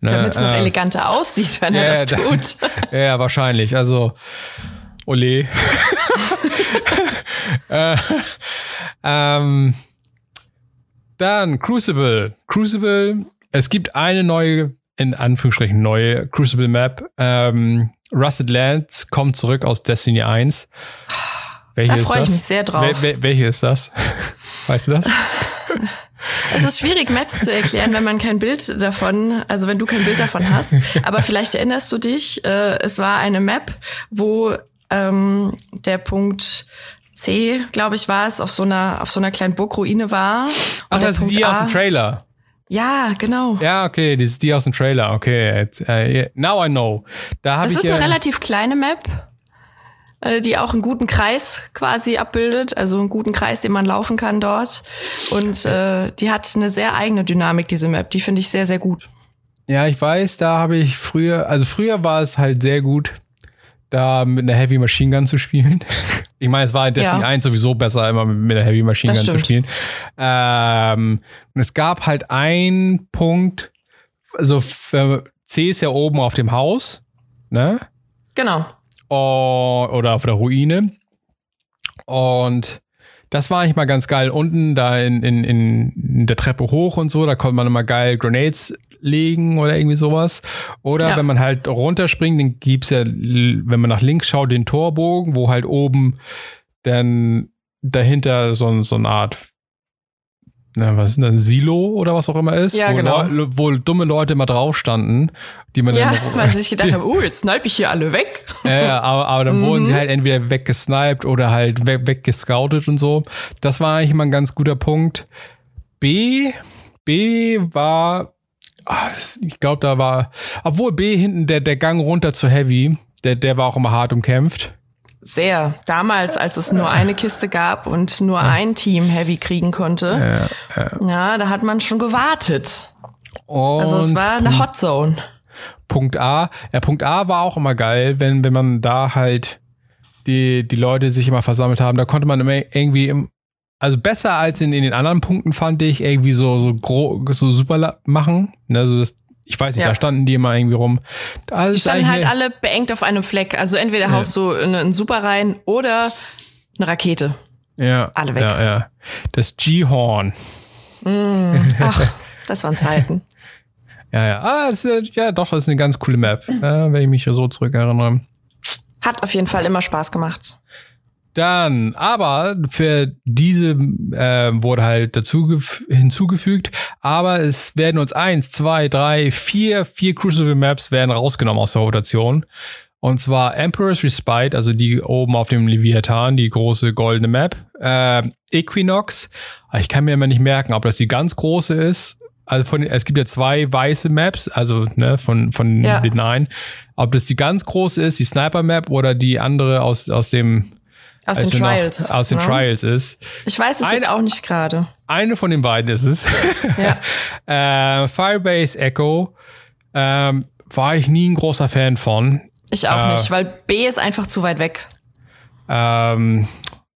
Ne? Damit es noch äh, eleganter aussieht, wenn er das tut. ja, wahrscheinlich. Also, ole. äh, ähm, dann Crucible. Crucible, es gibt eine neue, in Anführungsstrichen neue Crucible Map. Ähm, Rusted Lands kommt zurück aus Destiny 1. Welche da freue ich mich sehr drauf. Wel wel welche ist das? Weißt du das? Es ist schwierig, Maps zu erklären, wenn man kein Bild davon, also wenn du kein Bild davon hast. Aber vielleicht erinnerst du dich, äh, es war eine Map, wo ähm, der Punkt C, glaube ich, war es, auf so einer, auf so einer kleinen Burgruine war. Ach, das ist die A, aus dem Trailer. Ja, genau. Ja, okay, das ist die aus dem Trailer. Okay, uh, now I know. Da das ist eine relativ kleine Map, äh, die auch einen guten Kreis quasi abbildet, also einen guten Kreis, den man laufen kann dort. Und äh, die hat eine sehr eigene Dynamik, diese Map. Die finde ich sehr, sehr gut. Ja, ich weiß, da habe ich früher, also früher war es halt sehr gut, da mit einer Heavy Machine Gun zu spielen. Ich meine, es war in Destiny ja. 1 sowieso besser, immer mit einer Heavy Machine Gun zu spielen. Ähm, und es gab halt einen Punkt, also C ist ja oben auf dem Haus, ne? Genau. Oh, oder auf der Ruine. Und das war eigentlich mal ganz geil. Unten da in, in, in der Treppe hoch und so, da konnte man immer geil Grenades legen oder irgendwie sowas. Oder ja. wenn man halt runterspringt, dann gibt's ja, wenn man nach links schaut, den Torbogen, wo halt oben dann dahinter so, so eine Art na, was ist denn ein Silo oder was auch immer ist, ja, wo, genau. Le wo dumme Leute mal drauf standen, die man ja, dann. weil sie sich gedacht haben, oh, jetzt snipe ich hier alle weg. Ja, aber, aber dann mhm. wurden sie halt entweder weggesniped oder halt weg, weggescoutet und so. Das war eigentlich immer ein ganz guter Punkt. B, B war, ach, ich glaube, da war, obwohl B hinten der, der Gang runter zu Heavy, der, der war auch immer hart umkämpft. Sehr. Damals, als es nur eine Kiste gab und nur ein Team Heavy kriegen konnte, ja, ja. ja da hat man schon gewartet. Und also es war eine Hot Zone. Punkt A. Ja, Punkt A war auch immer geil, wenn, wenn man da halt die, die Leute sich immer versammelt haben. Da konnte man immer irgendwie, im, also besser als in, in den anderen Punkten fand ich, irgendwie so, so, gro so super machen. Also das, ich weiß nicht, ja. da standen die immer irgendwie rum. Also die standen halt alle beengt auf einem Fleck. Also entweder ja. haust du einen Super rein oder eine Rakete. Ja. Alle weg. Ja, ja. Das G-Horn. Mm, ach, das waren Zeiten. ja, ja. Ah, das ist, ja, doch, das ist eine ganz coole Map, äh, wenn ich mich so zurückerinnere. Hat auf jeden Fall immer Spaß gemacht. Dann, aber für diese äh, wurde halt dazu hinzugefügt, aber es werden uns eins, zwei, drei, vier, vier Crucible Maps werden rausgenommen aus der Rotation. Und zwar Emperor's Respite, also die oben auf dem Leviathan, die große goldene Map. Äh, Equinox, ich kann mir immer nicht merken, ob das die ganz große ist. Also von, es gibt ja zwei weiße Maps, also ne, von, von ja. den einen. Ob das die ganz große ist, die Sniper Map oder die andere aus, aus dem aus den Trials. aus den ne? Trials ist. Ich weiß es eine, jetzt auch nicht gerade. Eine von den beiden ist es. Ja. äh, Firebase Echo ähm, war ich nie ein großer Fan von. Ich auch äh, nicht, weil B ist einfach zu weit weg. Ähm,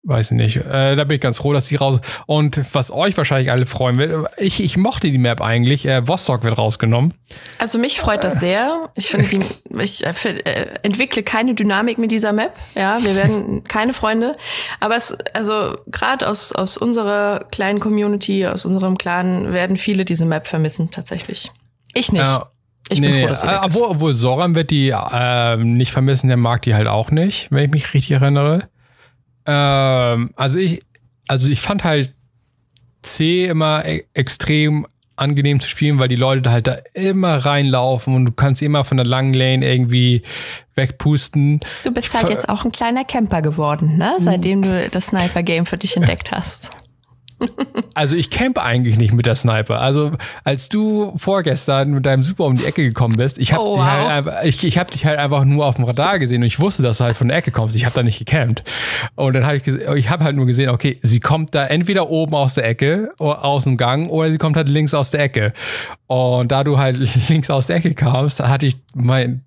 Weiß ich nicht. Äh, da bin ich ganz froh, dass die raus. Und was euch wahrscheinlich alle freuen wird, ich, ich mochte die Map eigentlich. Äh, Vostok wird rausgenommen. Also mich freut das sehr. Ich finde die, ich äh, äh entwickle keine Dynamik mit dieser Map. Ja, wir werden keine Freunde. Aber es, also gerade aus, aus unserer kleinen Community, aus unserem Clan werden viele diese Map vermissen, tatsächlich. Ich nicht. Ja. Ich bin nee, froh, dass sie weg obwohl, obwohl Soran wird die äh, nicht vermissen, der mag die halt auch nicht, wenn ich mich richtig erinnere. Ähm, also ich, also ich fand halt C immer e extrem angenehm zu spielen, weil die Leute da halt da immer reinlaufen und du kannst immer von der langen Lane irgendwie wegpusten. Du bist halt jetzt auch ein kleiner Camper geworden, ne? Seitdem du das Sniper-Game für dich entdeckt hast. Also ich campe eigentlich nicht mit der Sniper. Also als du vorgestern mit deinem Super um die Ecke gekommen bist, ich habe oh, wow. halt ich, ich hab dich halt einfach nur auf dem Radar gesehen und ich wusste, dass du halt von der Ecke kommst. Ich habe da nicht gecampt. Und dann habe ich ich habe halt nur gesehen, okay, sie kommt da entweder oben aus der Ecke, aus dem Gang oder sie kommt halt links aus der Ecke. Und da du halt links aus der Ecke kamst, hatte ich mein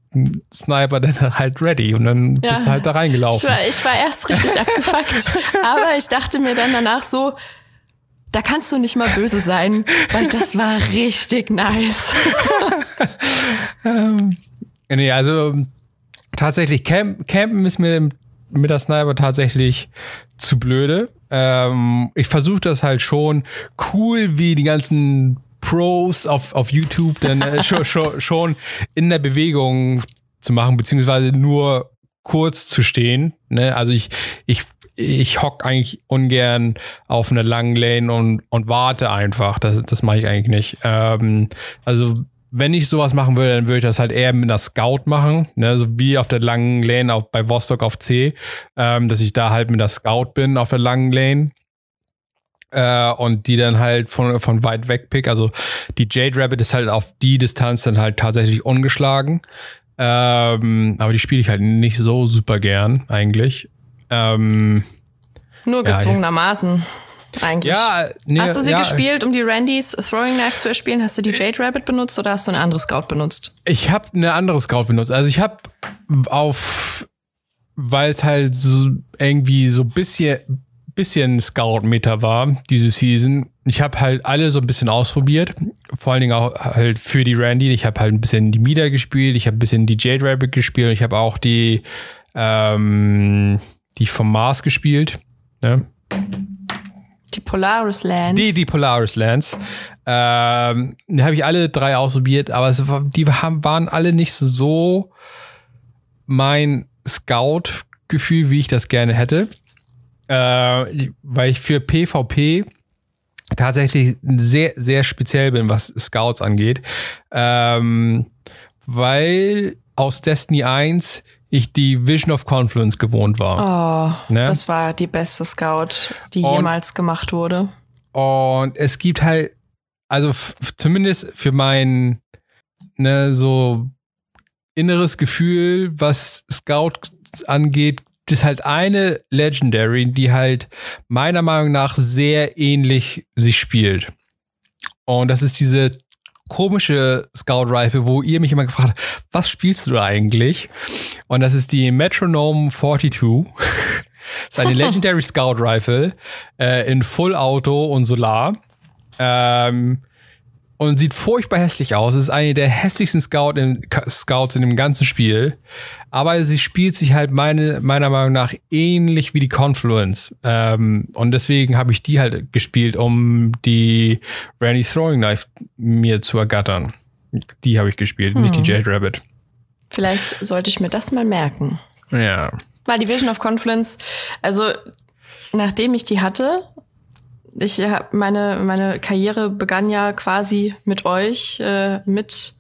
Sniper dann halt ready und dann ja. bist du halt da reingelaufen. Ich war, ich war erst richtig abgefuckt, aber ich dachte mir dann danach so, da kannst du nicht mal böse sein, weil das war richtig nice. ähm, nee, also tatsächlich, Camp, Campen ist mir mit der Sniper tatsächlich zu blöde. Ähm, ich versuche das halt schon cool wie die ganzen Pros auf, auf YouTube dann äh, schon, schon, schon in der Bewegung zu machen, beziehungsweise nur kurz zu stehen. Ne? Also ich, ich ich hock eigentlich ungern auf einer langen Lane und, und warte einfach. Das, das mache ich eigentlich nicht. Ähm, also wenn ich sowas machen würde, dann würde ich das halt eher mit einer Scout machen, ne? so wie auf der langen Lane auch bei Vostok auf C, ähm, dass ich da halt mit der Scout bin auf der langen Lane äh, und die dann halt von, von weit weg pick. Also die Jade Rabbit ist halt auf die Distanz dann halt tatsächlich ungeschlagen. Ähm, aber die spiele ich halt nicht so super gern eigentlich. Ähm, Nur gezwungenermaßen. Eigentlich. Ja, nee, hast du sie ja, gespielt, um die Randys Throwing Knife zu erspielen? Hast du die Jade Rabbit benutzt oder hast du eine andere Scout benutzt? Ich habe eine andere Scout benutzt. Also ich habe auf, weil es halt so irgendwie so bisschen, bisschen Scout-Meter war, diese Season. Ich habe halt alle so ein bisschen ausprobiert. Vor allen Dingen auch halt für die Randy. Ich habe halt ein bisschen die Mida gespielt. Ich habe ein bisschen die Jade Rabbit gespielt. Ich habe auch die, ähm, die vom Mars gespielt. Ne? Die Polaris Lands. Die, die Polaris Lands. Ähm, die habe ich alle drei ausprobiert, aber es die haben, waren alle nicht so mein Scout-Gefühl, wie ich das gerne hätte. Äh, weil ich für PvP tatsächlich sehr, sehr speziell bin, was Scouts angeht. Ähm, weil aus Destiny 1 ich die Vision of Confluence gewohnt war. Oh, Ne? das war die beste Scout, die Und- jemals gemacht wurde. Und es gibt halt, also zumindest für mein, ne, so inneres Gefühl, was Scout angeht, ist halt eine Legendary, die halt meiner Meinung nach sehr ähnlich sich spielt. Und das ist diese komische Scout Rifle, wo ihr mich immer gefragt habt, was spielst du da eigentlich? Und das ist die Metronome 42. Das ist eine Legendary Scout Rifle äh, in Full Auto und Solar. Ähm, und sieht furchtbar hässlich aus. Es ist eine der hässlichsten Scout in, Scouts in dem ganzen Spiel. Aber sie spielt sich halt meine, meiner Meinung nach ähnlich wie die Confluence. Ähm, und deswegen habe ich die halt gespielt, um die Randy Throwing Knife mir zu ergattern. Die habe ich gespielt, nicht die Jade Rabbit. Vielleicht sollte ich mir das mal merken. Ja. Weil die Vision of Confluence, also nachdem ich die hatte, ich hab meine, meine Karriere begann ja quasi mit euch, äh, mit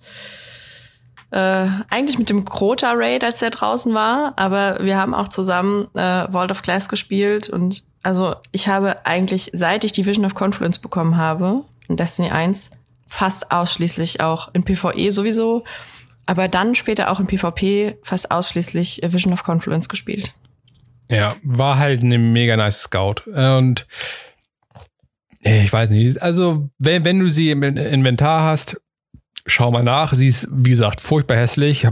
äh, eigentlich mit dem Crota Raid, als der draußen war, aber wir haben auch zusammen äh, Vault of Glass gespielt und also ich habe eigentlich, seit ich die Vision of Confluence bekommen habe, in Destiny 1, fast ausschließlich auch in PvE sowieso, aber dann später auch in PvP fast ausschließlich Vision of Confluence gespielt. Ja, war halt eine mega nice Scout. Und ich weiß nicht, also wenn, wenn du sie im In- Inventar hast, schau mal nach. Sie ist, wie gesagt, furchtbar hässlich.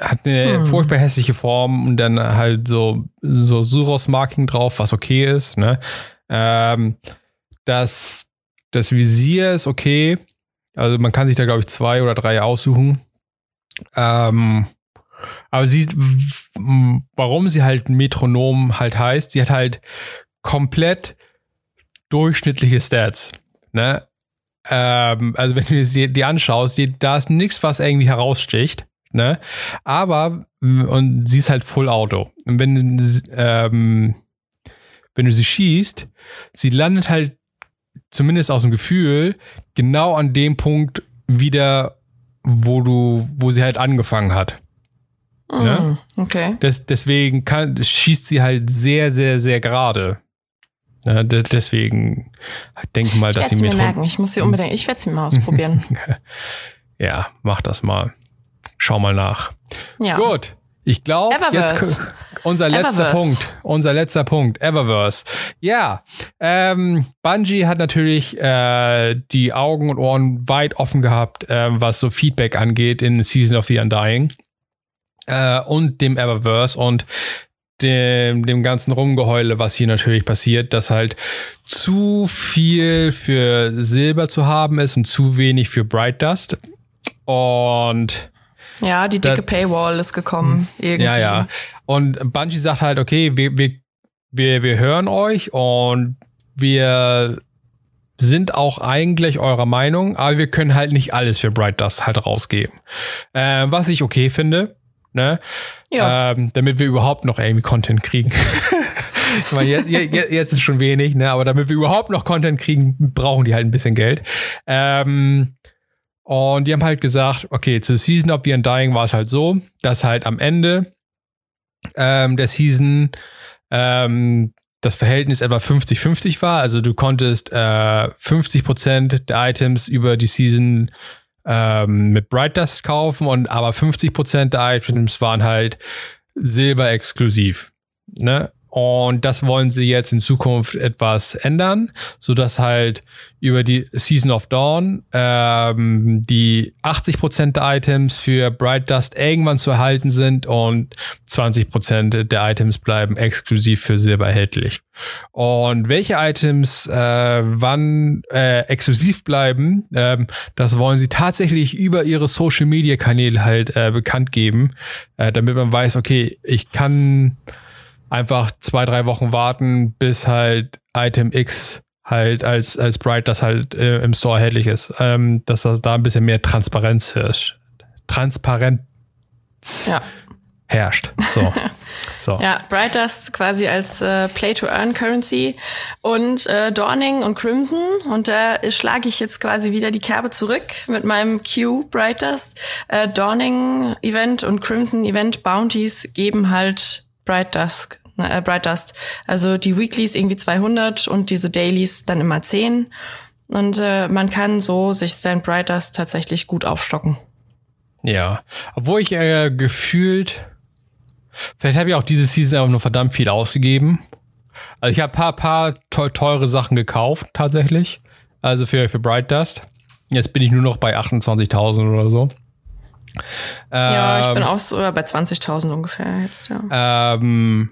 Hat eine Hm. furchtbar hässliche Form und dann halt so, so Suros-Marking drauf, was okay ist. Ne? Ähm, das, das Visier ist okay. Also man kann sich da, glaube ich, zwei oder drei aussuchen. Ähm, aber sie, warum sie halt Metronom halt heißt, sie hat halt komplett durchschnittliche Stats. Ne? Ähm, also wenn du sie dir anschaust, die, da ist nichts, was irgendwie heraussticht. Ne? Aber, m, und sie ist halt Full Auto. Und wenn, du sie- ähm, wenn du sie schießt, sie landet halt zumindest aus dem Gefühl genau an dem Punkt wieder, wo du, wo sie halt angefangen hat. Ne? Mm, Okay. Das, deswegen kann, schießt sie halt sehr, sehr, sehr gerade. Ja, de- deswegen denke mal, Ich dass sie mir merken. Ich muss sie unbedingt, ich werde sie mal ausprobieren. Ja, mach das mal. Schau mal nach. Ja. Gut. Ich glaube, jetzt unser letzter Eververse. Punkt. Unser letzter Punkt. Eververse. Ja. Ähm, Bungie hat natürlich äh, die Augen und Ohren weit offen gehabt, äh, was so Feedback angeht in Season of the Undying. Äh, und dem Eververse und dem, dem ganzen Rumgeheule, was hier natürlich passiert, dass halt zu viel für Silber zu haben ist und zu wenig für Bright Dust. Und Ja, die dicke Da- Paywall ist gekommen. Irgendwie. ja, ja. Und Bungie sagt halt, okay, wir, wir, wir, wir hören euch und wir sind auch eigentlich eurer Meinung, aber wir können halt nicht alles für Bright Dust halt rausgeben. Äh, was ich okay finde, ne? Ja. Ähm, damit wir überhaupt noch irgendwie Content kriegen. ich meine, jetzt, jetzt, jetzt ist schon wenig, ne? Aber damit wir überhaupt noch Content kriegen, brauchen die halt ein bisschen Geld. Ähm, und die haben halt gesagt, okay, zu Season of the Undying war es halt so, dass halt am Ende ähm, der Season ähm, das Verhältnis etwa 50-50 war. Also du konntest äh, 50% der Items über die Season ähm, mit Bright Dust kaufen und aber 50% der Items waren halt Silber exklusiv. Ne? Und das wollen sie jetzt in Zukunft etwas ändern, so dass halt über die Season of Dawn ähm, die 80% der Items für Bright Dust irgendwann zu erhalten sind und 20% der Items bleiben exklusiv für Silber erhältlich. Und welche Items äh, wann äh, exklusiv bleiben, ähm, das wollen sie tatsächlich über ihre Social Media Kanäle halt äh, bekannt geben, äh, damit man weiß, okay, ich kann einfach zwei, drei Wochen warten, bis halt Item X halt als, als Bright das halt äh, im Store erhältlich ist. Ähm, dass das da ein bisschen mehr Transparenz herrscht. Transparenz ja. herrscht. So. so. Ja, Bright Dust quasi als äh, Play-to-Earn-Currency und äh, Dawning und Crimson. Und da schlage ich jetzt quasi wieder die Kerbe zurück mit meinem Q Bright Dust. Äh, Dawning Event und Crimson Event Bounties geben halt Bright Dusk äh, Bright Dust. Also die Weeklies irgendwie 200 und diese Dailies dann immer 10. Und äh, man kann so sich sein Bright Dust tatsächlich gut aufstocken. Ja, obwohl ich äh, gefühlt, vielleicht habe ich auch diese Season auch nur verdammt viel ausgegeben. Also ich habe paar, paar teure Sachen gekauft tatsächlich. Also für, für Bright Dust. Jetzt bin ich nur noch bei 28.000 oder so. Ja, ich bin ähm, auch so bei 20.000 ungefähr jetzt, ja. Ähm,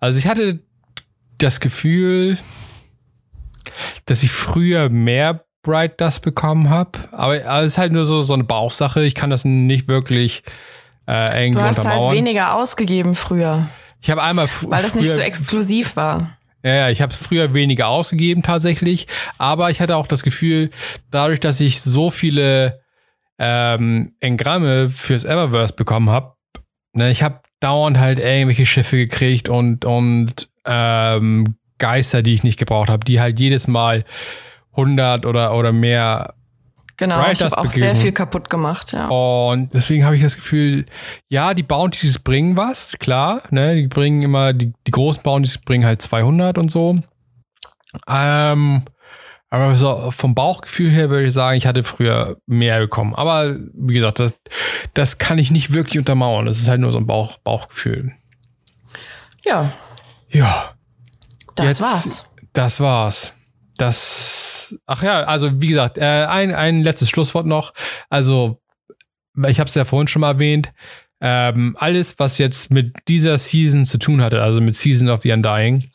also ich hatte das Gefühl, dass ich früher mehr Bright Dust bekommen habe. Aber es ist halt nur so, so eine Bauchsache. Ich kann das nicht wirklich äh, irgendwie Du hast halt weniger ausgegeben früher. Ich habe einmal. Weil das nicht so exklusiv war. Ja, ich habe früher weniger ausgegeben tatsächlich. Aber ich hatte auch das Gefühl, dadurch, dass ich so viele ähm, Engramme fürs Eververse bekommen habe, ne, ich habe dauernd halt irgendwelche Schiffe gekriegt und, und ähm, Geister, die ich nicht gebraucht habe, die halt jedes Mal 100 oder, oder mehr Genau, Bright ich habe auch sehr viel kaputt gemacht, ja. Und deswegen habe ich das Gefühl, ja, die Bounties bringen was, klar, ne, die bringen immer, die, die großen Bounties bringen halt 200 und so. Ähm, aber so vom Bauchgefühl her würde ich sagen, ich hatte früher mehr bekommen. Aber wie gesagt, das, das kann ich nicht wirklich untermauern. Das ist halt nur so ein Bauch, Bauchgefühl. Ja. Ja. Das Jetzt, war's. Das war's. Das. Ach ja, also wie gesagt, äh, ein, ein letztes Schlusswort noch. Also, ich habe es ja vorhin schon mal erwähnt. Ähm, alles, was jetzt mit dieser Season zu tun hatte, also mit Season of the Undying,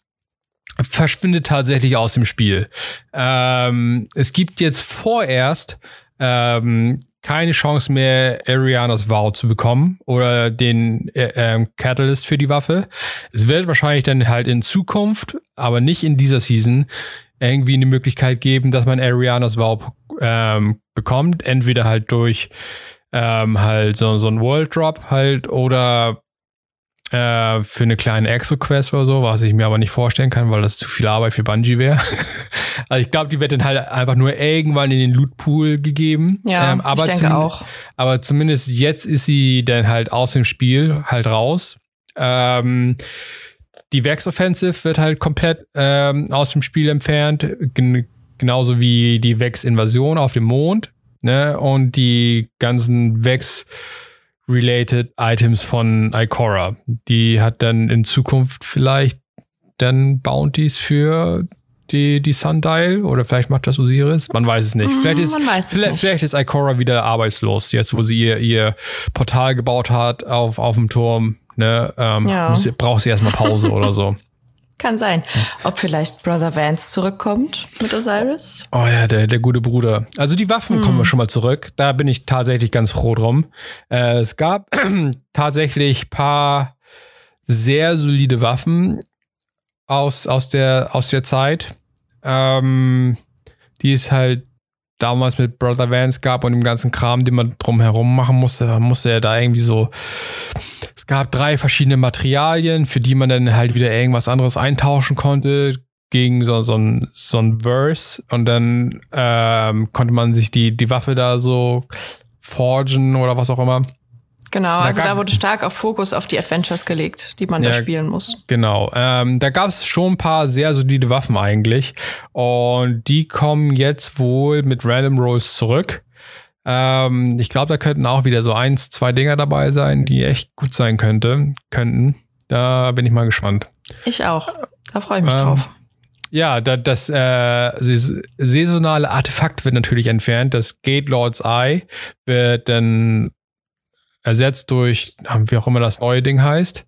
verschwindet tatsächlich aus dem Spiel. Ähm, es gibt jetzt vorerst ähm, keine Chance mehr, Arianas Vow zu bekommen oder den äh, ähm, Catalyst für die Waffe. Es wird wahrscheinlich dann halt in Zukunft, aber nicht in dieser Season, irgendwie eine Möglichkeit geben, dass man Arianas Vow ähm, bekommt. Entweder halt durch ähm, halt so, so ein World Drop halt oder äh, für eine kleine Exo-Quest oder so, was ich mir aber nicht vorstellen kann, weil das zu viel Arbeit für Bungie wäre. also ich glaube, die wird dann halt einfach nur irgendwann in den Loot-Pool gegeben. Ja, ähm, aber ich denke auch. Aber zumindest jetzt ist sie dann halt aus dem Spiel halt raus. Ähm, die Vex Offensive wird halt komplett ähm, aus dem Spiel entfernt, gen genauso wie die Vex Invasion auf dem Mond. Ne? Und die ganzen Vex related Items von Ikora. Die hat dann in Zukunft vielleicht dann Bounties für die, die Sundial oder vielleicht macht das Osiris. Man weiß es nicht. Mm, vielleicht ist, vielleicht, nicht. vielleicht, ist Ikora wieder arbeitslos, jetzt wo sie ihr, ihr Portal gebaut hat auf, auf dem Turm. Ne? Ähm, ja. muss, braucht sie erstmal Pause oder so. Kann sein. Ob vielleicht Brother Vance zurückkommt mit Osiris? Oh ja, der, der gute Bruder. Also die Waffen hm. kommen schon mal zurück. Da bin ich tatsächlich ganz froh drum. Äh, es gab tatsächlich paar sehr solide Waffen aus, aus, der, aus der Zeit. Ähm, die es halt damals mit Brother Vance gab und dem ganzen Kram, den man drumherum machen musste, musste er da irgendwie so es gab drei verschiedene Materialien, für die man dann halt wieder irgendwas anderes eintauschen konnte gegen so, so, ein, so ein Verse und dann ähm, konnte man sich die, die Waffe da so forgen oder was auch immer. Genau, also da, da wurde stark auf Fokus auf die Adventures gelegt, die man ja, da spielen muss. Genau, ähm, da gab es schon ein paar sehr solide Waffen eigentlich und die kommen jetzt wohl mit Random Rolls zurück. Ähm, ich glaube, da könnten auch wieder so eins, zwei Dinger dabei sein, die echt gut sein könnte, könnten. Da bin ich mal gespannt. Ich auch. Da freue ich mich Ähm, drauf. Ja, da, das äh, sais- saisonale Artefakt wird natürlich entfernt. Das Gate Lord's Eye wird dann ersetzt durch, wie auch immer das neue Ding heißt.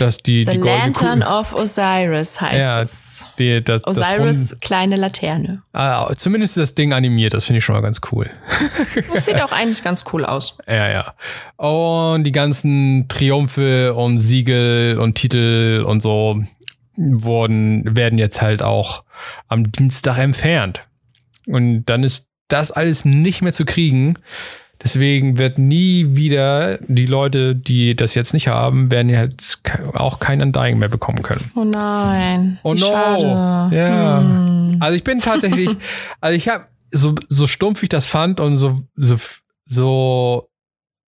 Dass die, The die Lantern Kugel- of Osiris heißt Ja, es. die, das, Osiris, Das kleine Laterne. Ah, zumindest ist das Ding animiert, das finde ich schon mal ganz cool. Das sieht auch eigentlich ganz cool aus. Ja, ja. Und die ganzen Triumphe und Siegel und Titel und so wurden, werden jetzt halt auch am Dienstag entfernt. Und dann ist das alles nicht mehr zu kriegen. Deswegen wird nie wieder die Leute, die das jetzt nicht haben, werden jetzt ke- auch kein Undying mehr bekommen können. Oh nein. Oh Wie no. Schade. Ja. Hm. Also ich bin tatsächlich, also ich habe so so stumpf ich das fand und so so so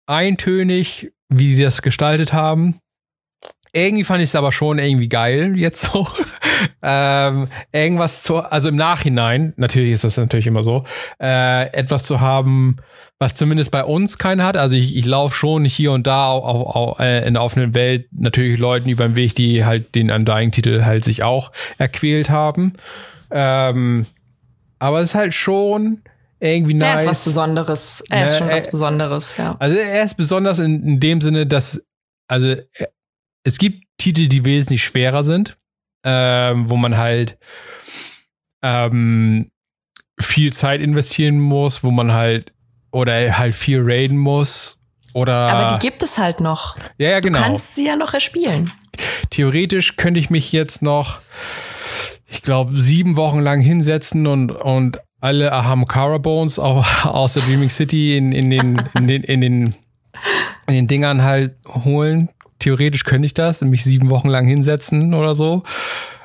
eintönig, wie sie das gestaltet haben. Irgendwie fand ich es aber schon irgendwie geil jetzt so. ähm, irgendwas zu, also im Nachhinein, natürlich ist das natürlich immer so, äh, etwas zu haben, was zumindest bei uns keiner hat. Also ich, ich laufe schon hier und da auf, auf, auf, äh, in der offenen Welt natürlich Leuten über den Weg, die halt den Undying-Titel halt sich auch erquält haben. Ähm, aber es ist halt schon irgendwie Er nice. ist was Besonderes. Er ist schon er- was Besonderes, ja. Also er ist besonders in, in dem Sinne, dass also äh, es gibt Titel, die wesentlich schwerer sind, ähm, wo man halt ähm, viel Zeit investieren muss, wo man halt oder halt viel raiden muss oder Aber die gibt es halt noch. ja ja Du genau. kannst sie ja noch erspielen. Theoretisch könnte ich mich jetzt noch, ich glaube sieben Wochen lang hinsetzen und und alle Ahamkara Bones au- aus der Dreaming City in, in den in den in den in den Dingern halt holen. Theoretisch könnte ich das, mich sieben Wochen lang hinsetzen oder so.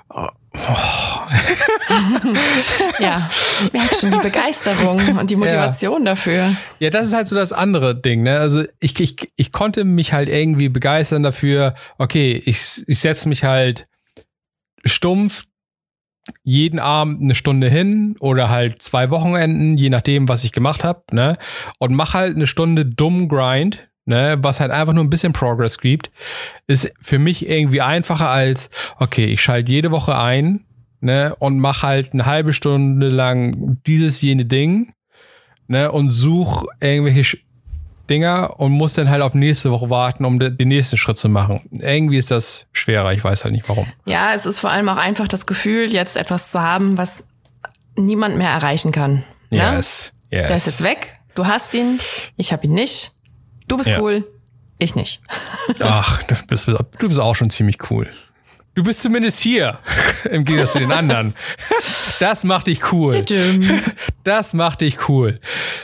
Ja, ich merke schon die Begeisterung und die Motivation dafür. Ja, das ist halt so das andere Ding, ne? Also ich, ich, ich konnte mich halt irgendwie begeistern dafür, okay, ich, ich setze mich halt stumpf jeden Abend eine Stunde hin oder halt zwei Wochenenden, je nachdem, was ich gemacht habe, ne? Und mach halt eine Stunde dumm Grind, ne? Was halt einfach nur ein bisschen Progress gibt, ist für mich irgendwie einfacher als, okay, ich schalte jede Woche ein, ne? Und mach halt eine halbe Stunde lang dieses, jene Ding, ne, und such irgendwelche Sch- Dinger und muss dann halt auf nächste Woche warten, um de- den nächsten Schritt zu machen. Irgendwie ist das schwerer, ich weiß halt nicht warum. Ja, es ist vor allem auch einfach das Gefühl, jetzt etwas zu haben, was niemand mehr erreichen kann. Ne? Yes, yes. Der ist jetzt weg. Du hast ihn. Ich habe ihn nicht. Du bist Ja. cool. Ich nicht. Ach, du bist, du bist auch schon ziemlich cool. Du bist zumindest hier, im Gegensatz zu den anderen. Das macht dich cool. Das macht dich cool.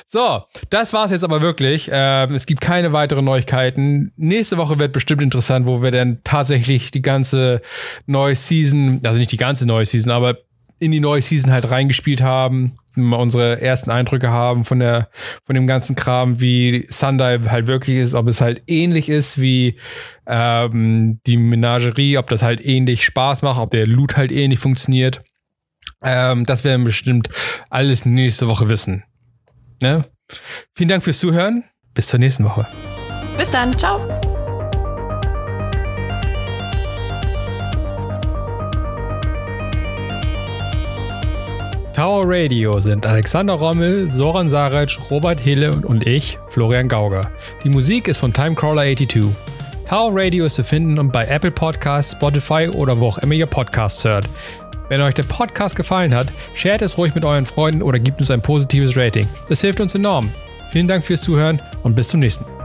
So, das war's jetzt aber wirklich. Ähm, es gibt keine weiteren Neuigkeiten. Nächste Woche wird bestimmt interessant, wo wir dann tatsächlich die ganze neue Season, also nicht die ganze neue Season, aber in die neue Season halt reingespielt haben, mal unsere ersten Eindrücke haben von der, von dem ganzen Kram, wie Sundive halt wirklich ist, ob es halt ähnlich ist wie ähm, die Menagerie, ob das halt ähnlich Spaß macht, ob der Loot halt ähnlich funktioniert. Ähm, das werden wir bestimmt alles nächste Woche wissen. Ne? Vielen Dank fürs Zuhören. Bis zur nächsten Woche. Bis dann. Ciao. Tower Radio sind Alexander Rommel, Soran Saric, Robert Hille und ich, Florian Gauger. Die Musik ist von Timecrawler82. Tower Radio ist zu finden bei Apple Podcasts, Spotify oder wo auch immer ihr Podcasts hört. Wenn euch der Podcast gefallen hat, shared es ruhig mit euren Freunden oder gebt uns ein positives Rating. Das hilft uns enorm. Vielen Dank fürs Zuhören und bis zum nächsten Mal.